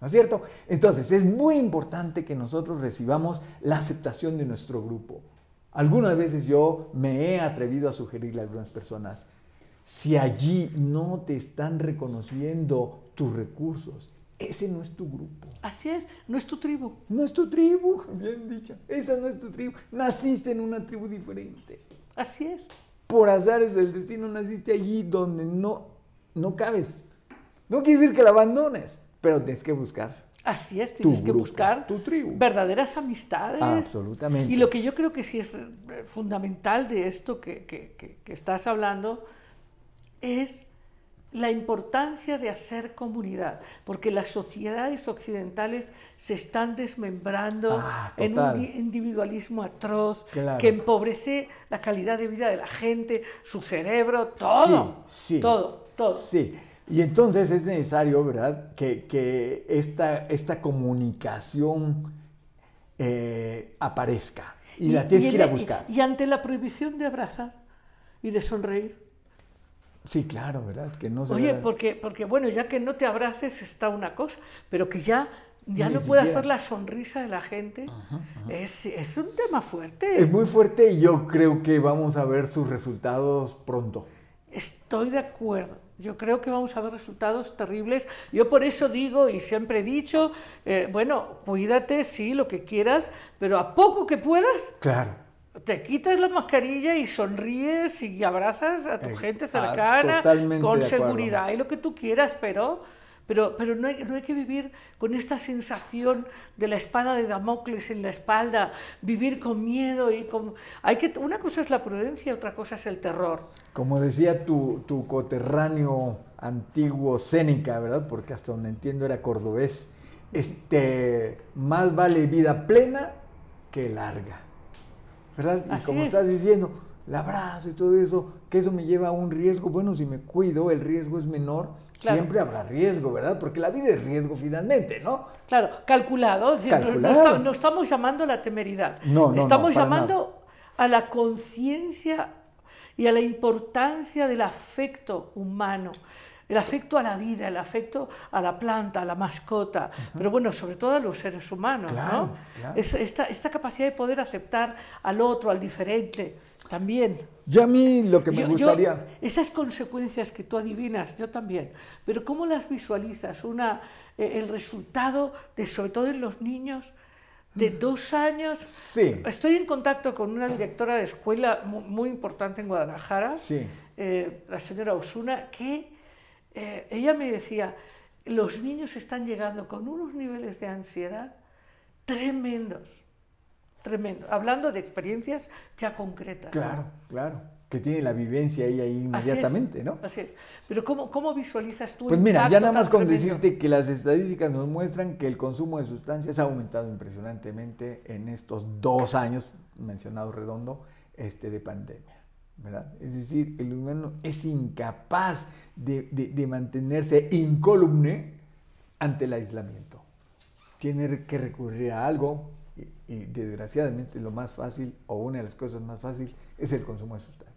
¿No es cierto? Entonces, es muy importante que nosotros recibamos la aceptación de nuestro grupo. Algunas veces yo me he atrevido a sugerirle a algunas personas, si allí no te están reconociendo tus recursos, ese no es tu grupo. Así es, no es tu tribu. No es tu tribu, bien dicho. Esa no es tu tribu. Naciste en una tribu diferente. Así es. Por azares del destino naciste allí donde no, no cabes. No quiere decir que la abandones, pero tienes que buscar Así es, tienes que buscar tu tribu. verdaderas amistades. Absolutamente. Y lo que yo creo que sí es eh, fundamental de esto que, que, que, estás hablando es la importancia de hacer comunidad, porque las sociedades occidentales se están desmembrando ah, en un individualismo atroz que empobrece la calidad de vida de la gente, su cerebro, todo, sí, sí, todo, todo. Sí. Y entonces es necesario, ¿verdad?, que, esta, esta comunicación eh, aparezca. Y, la tienes que ir a buscar. Y, ante la prohibición de abrazar y de sonreír. Sí, claro, ¿verdad? Que no se Oye, porque, porque bueno, ya que no te abraces está una cosa, pero que ya ya no puedas ver la sonrisa de la gente, Es, es, un tema fuerte. Es muy fuerte y yo creo que vamos a ver sus resultados pronto. Estoy de acuerdo. Yo creo que vamos a ver resultados terribles. Yo por eso digo y siempre he dicho, eh, bueno, cuídate, sí, lo que quieras, pero a poco que puedas, claro. Te quitas la mascarilla y sonríes y abrazas a tu Eh, gente ah, cercana con seguridad y lo que tú quieras, pero pero, pero no, hay, no hay que vivir con esta sensación de la espada de Damocles en la espalda, vivir con miedo y con... Hay que, una cosa es la prudencia, otra cosa es el terror. Como decía tu, tu coterráneo antiguo Séneca, ¿verdad? Porque hasta donde entiendo era cordobés. Este, más vale vida plena que larga. ¿Verdad? Y Así como es. estás diciendo, el abrazo y todo eso, que eso me lleva a un riesgo. Bueno, si me cuido, el riesgo es menor. Claro. Siempre habrá riesgo, ¿verdad? Porque la vida es riesgo finalmente, ¿no? Claro, calculado. es decir, no- estamos llamando a la temeridad. No, no, estamos llamando a la conciencia y a la importancia del afecto humano. El afecto a la vida, el afecto a la planta, a la mascota, pero bueno, sobre todo a los seres humanos, Claro, ¿no? claro. Es- esta, esta capacidad de poder aceptar al otro, al diferente, también. Yo a mí lo que me Yo- yo- gustaría... esas consecuencias que tú adivinas, yo también, pero ¿cómo las visualizas? Una, eh, el resultado, de, sobre todo en los niños, de dos años. Sí, Estoy en contacto con una directora de escuela mu- muy, importante en Guadalajara, sí. eh, la señora Osuna, que eh, ella me decía, los niños están llegando con unos niveles de ansiedad tremendos, tremendos, hablando de experiencias ya concretas. ¿no? Claro, claro. Que tiene la vivencia ahí, ahí Así es, inmediatamente, ¿no? Así es. Pero ¿cómo, cómo visualizas tú Pues el mira, ya nada más con tremendo? decirte que las estadísticas nos muestran que el consumo de sustancias ha aumentado impresionantemente en estos dos años, mencionado redondo, este, de pandemia. ¿Verdad? Es decir, el humano es incapaz de, de- de mantenerse incólume ante el aislamiento. Tiene que recurrir a algo y, y desgraciadamente lo más fácil o una de las cosas más fáciles es el consumo de sustancias.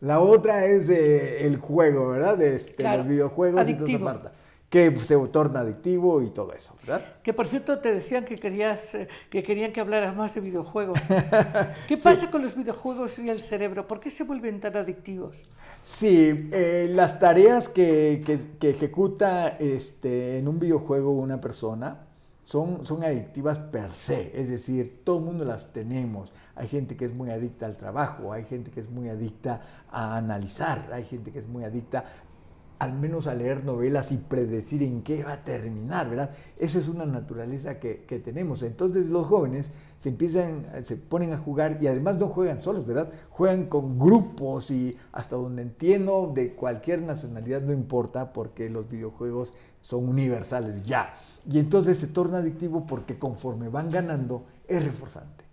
La otra es eh, el juego, ¿verdad? Este, Claro, los videojuegos y adictivo. parte, que se torna adictivo y todo eso, ¿verdad? Que por cierto te decían que querías eh, que querían que hablaras más de videojuegos. ¿Qué pasa con los videojuegos y el cerebro? ¿Por qué se vuelven tan adictivos? Sí, eh, las tareas que, que- que ejecuta este, en un videojuego una persona son, son adictivas per se, es decir, todo el mundo las tenemos. Hay gente que es muy adicta al trabajo, hay gente que es muy adicta a analizar, hay gente que es muy adicta al menos a leer novelas y predecir en qué va a terminar, ¿verdad? Esa es una naturaleza que, que, tenemos. Entonces los jóvenes se empiezan, se ponen a jugar y además no juegan solos, ¿verdad? Juegan con grupos y hasta donde entiendo de cualquier nacionalidad no importa porque los videojuegos son universales ya. Y entonces se torna adictivo porque conforme van ganando es reforzante.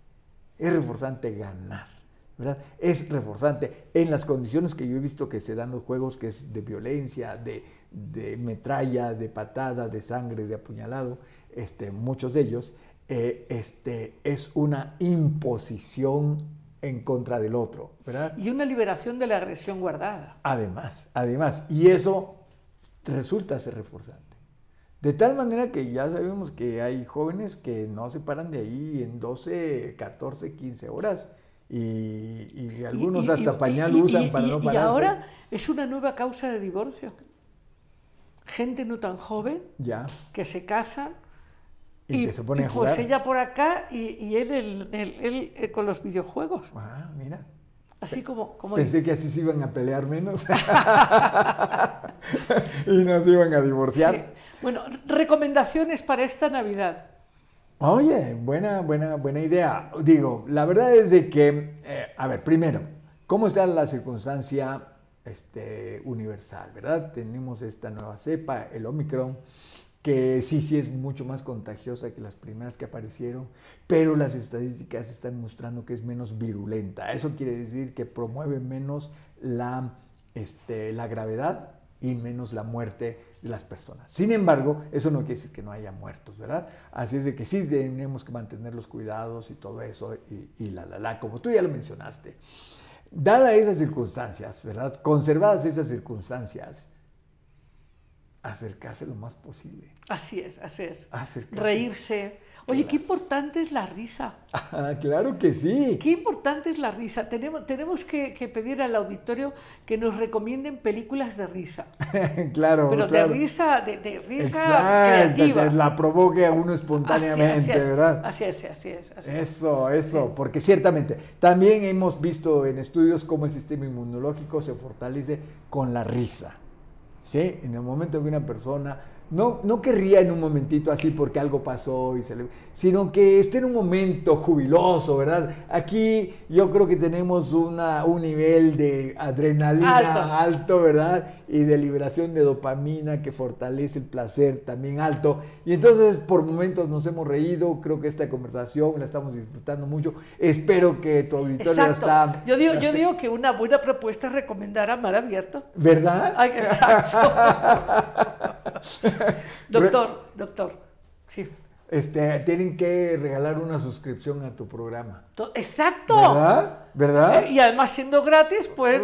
Es reforzante ganar. ¿Verdad? Es reforzante en las condiciones que yo he visto que se dan los juegos, que es de violencia, de, de metralla, de patada, de sangre, de apuñalado, este, muchos de ellos, eh, este, es una imposición en contra del otro, ¿verdad? Y una liberación de la agresión guardada. Además, además, y eso resulta ser reforzante. De tal manera que ya sabemos que hay jóvenes que no se paran de ahí en 12, 14, 15 horas y, algunos hasta pañal usan para no pararse. Y ahora es una nueva causa de divorcio. Gente no tan joven ya. que se casan y, que se ponen a pues jugar. Pues ella por acá y, él, él, eh, con los videojuegos. Ah, mira. Así como, como Pensé que así se iban a pelear menos y no se iban a divorciar. Bueno, recomendaciones para esta Navidad. Oye, buena, buena, buena idea. Digo, la verdad es de que, eh, a ver, primero, ¿cómo está la circunstancia este, universal, verdad? Tenemos esta nueva cepa, el Omicron, que sí, sí es mucho más contagiosa que las primeras que aparecieron, pero las estadísticas están mostrando que es menos virulenta. Eso quiere decir que promueve menos la, este, la gravedad y menos la muerte de las personas. Sin embargo, eso no quiere decir que no haya muertos, ¿verdad? Así es de que sí tenemos que mantener los cuidados y todo eso y, la, la, la, como tú ya lo mencionaste. Dadas esas circunstancias, ¿verdad? Conservadas esas circunstancias, acercarse lo más posible. Así es, así es. Acercarse. Reírse. Oye, qué importante es la risa. Ah, claro que sí. Qué importante es la risa. Tenemos, tenemos que, que pedir al auditorio que nos recomienden películas de risa. claro. Pero claro. de risa, de, de risa Exacto, creativa. la provoque a uno espontáneamente, así, así es, ¿verdad? Así es, así es. Así es. Eso, eso, porque ciertamente también hemos visto en estudios cómo el sistema inmunológico se fortalece con la risa. ¿Sí? En el momento que una persona no, no querría en un momentito así porque algo pasó, y se le, sino que esté en un momento jubiloso, ¿verdad? Aquí yo creo que tenemos una, un nivel de adrenalina Alto. alto, ¿verdad? Y de liberación de dopamina que fortalece el placer también alto. Y entonces por momentos nos hemos reído, creo que esta conversación la estamos disfrutando mucho. Espero que tu auditorio Exacto. está... Yo digo, yo digo que una buena propuesta es recomendar a Mar Abierto. ¿Verdad? Ay, exacto. doctor, doctor. Sí. Este, tienen que regalar una suscripción a tu programa. To- Exacto. ¿Verdad? ¿Verdad? Eh, Y además siendo gratis, pues...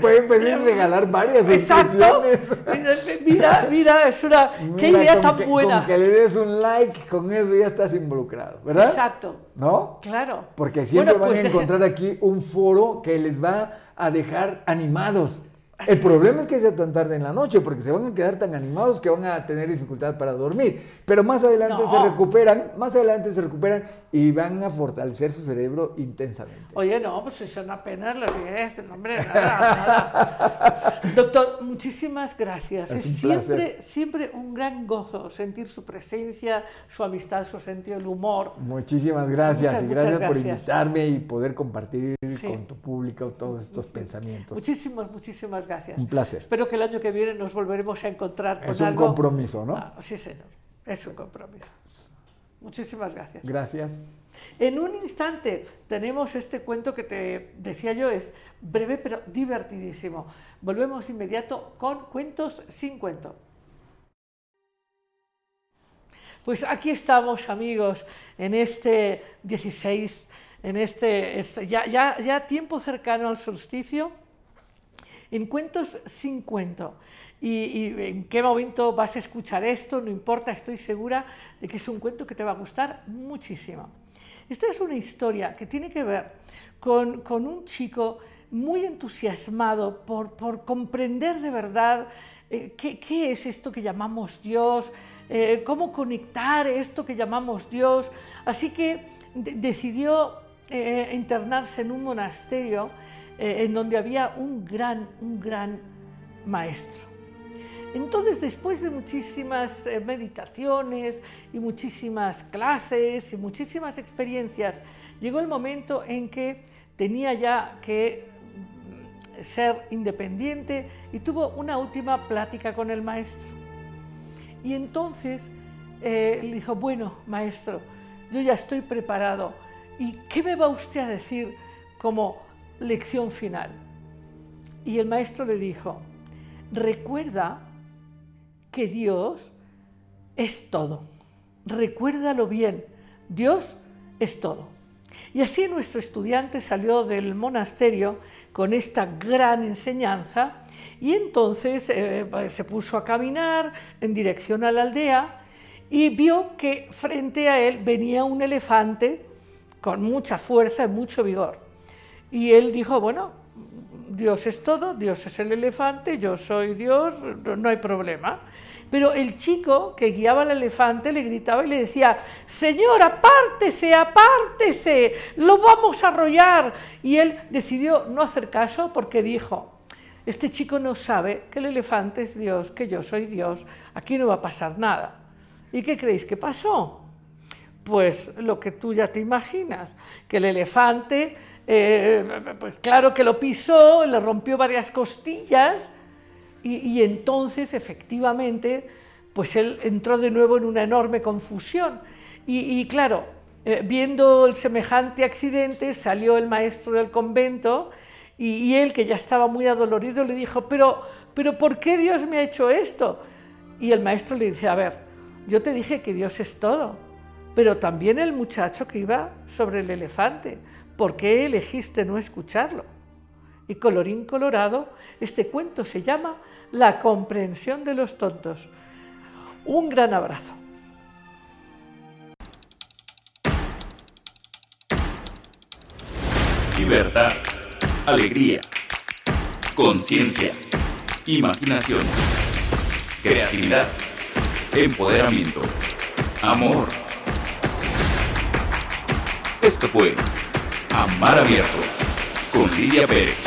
Pueden pedir regalar varias Exacto. suscripciones. Mira, mira, es una... ¡Qué idea tan que, buena! Con que le des un like, con eso ya estás involucrado, ¿verdad? Exacto. ¿No? Claro. Porque siempre Bueno, van pues a deje- encontrar aquí un foro que les va a dejar animados. El problema es que sea tan tarde en la noche, porque se van a quedar tan animados que van a tener dificultad para dormir. Pero más adelante No. se recuperan, más adelante se recuperan y van a fortalecer su cerebro intensamente. Oye, no, pues son apenas las 10, no, hombre, nada, nada. Doctor, muchísimas gracias. Es siempre, placer. siempre un gran gozo sentir su presencia, su amistad, su sentido del humor. Muchísimas gracias Muchas, y muchas gracias, por invitarme y poder compartir Sí. con tu público todos estos pensamientos. Muchísimas, muchísimas gracias. Un placer. Espero que el año que viene nos volveremos a encontrar con Es un algo. compromiso, ¿no? Ah, sí, señor. Es un compromiso. Muchísimas gracias. Gracias. En un instante tenemos este cuento que te decía yo, es breve pero divertidísimo. Volvemos de inmediato con cuentos sin cuento. Pues aquí estamos amigos en este 16, en este, este- ya, ya, ya tiempo cercano al solsticio, en cuentos sin cuento. Y, en qué momento vas a escuchar esto, no importa, estoy segura de que es un cuento que te va a gustar muchísimo. Esta es una historia que tiene que ver con, con un chico muy entusiasmado por, por comprender de verdad eh, qué, qué es esto que llamamos Dios, eh, cómo conectar esto que llamamos Dios. Así que de- decidió eh, internarse en un monasterio en donde había un gran, un gran maestro. Entonces, después de muchísimas eh, meditaciones y muchísimas clases y muchísimas experiencias, llegó el momento en que tenía ya que mm, ser independiente y tuvo una última plática con el maestro. Y entonces eh, le dijo, bueno, maestro, yo ya estoy preparado. ¿Y qué me va usted a decir como lección final? Y el maestro le dijo, recuerda que Dios es todo. Recuérdalo bien, Dios es todo. Y así nuestro estudiante salió del monasterio con esta gran enseñanza y entonces eh, se puso a caminar en dirección a la aldea y vio que frente a él venía un elefante con mucha fuerza y mucho vigor. Y él dijo, bueno, Dios es todo, Dios es el elefante, yo soy Dios, no hay problema. Pero el chico que guiaba al elefante le gritaba y le decía, Señor, apártese, apártese, lo vamos a arrollar. Y él decidió no hacer caso porque dijo, este chico no sabe que el elefante es Dios, que yo soy Dios, aquí no va a pasar nada. ¿Y qué creéis que pasó? Pues lo que tú ya te imaginas, que el elefante, eh, pues claro que lo pisó, le rompió varias costillas y, entonces efectivamente, pues él entró de nuevo en una enorme confusión. Y, claro, eh, viendo el semejante accidente, salió el maestro del convento y, y, él, que ya estaba muy adolorido, le dijo, pero, pero ¿por qué Dios me ha hecho esto? Y el maestro le dice, a ver, yo te dije que Dios es todo, pero también el muchacho que iba sobre el elefante. ¿Por qué elegiste no escucharlo? Y colorín colorado, este cuento se llama La comprensión de los tontos. Un gran abrazo. Libertad, alegría, conciencia, imaginación, creatividad empoderamiento, amor. Esto fue Amar Abierto con Lidia Pérez.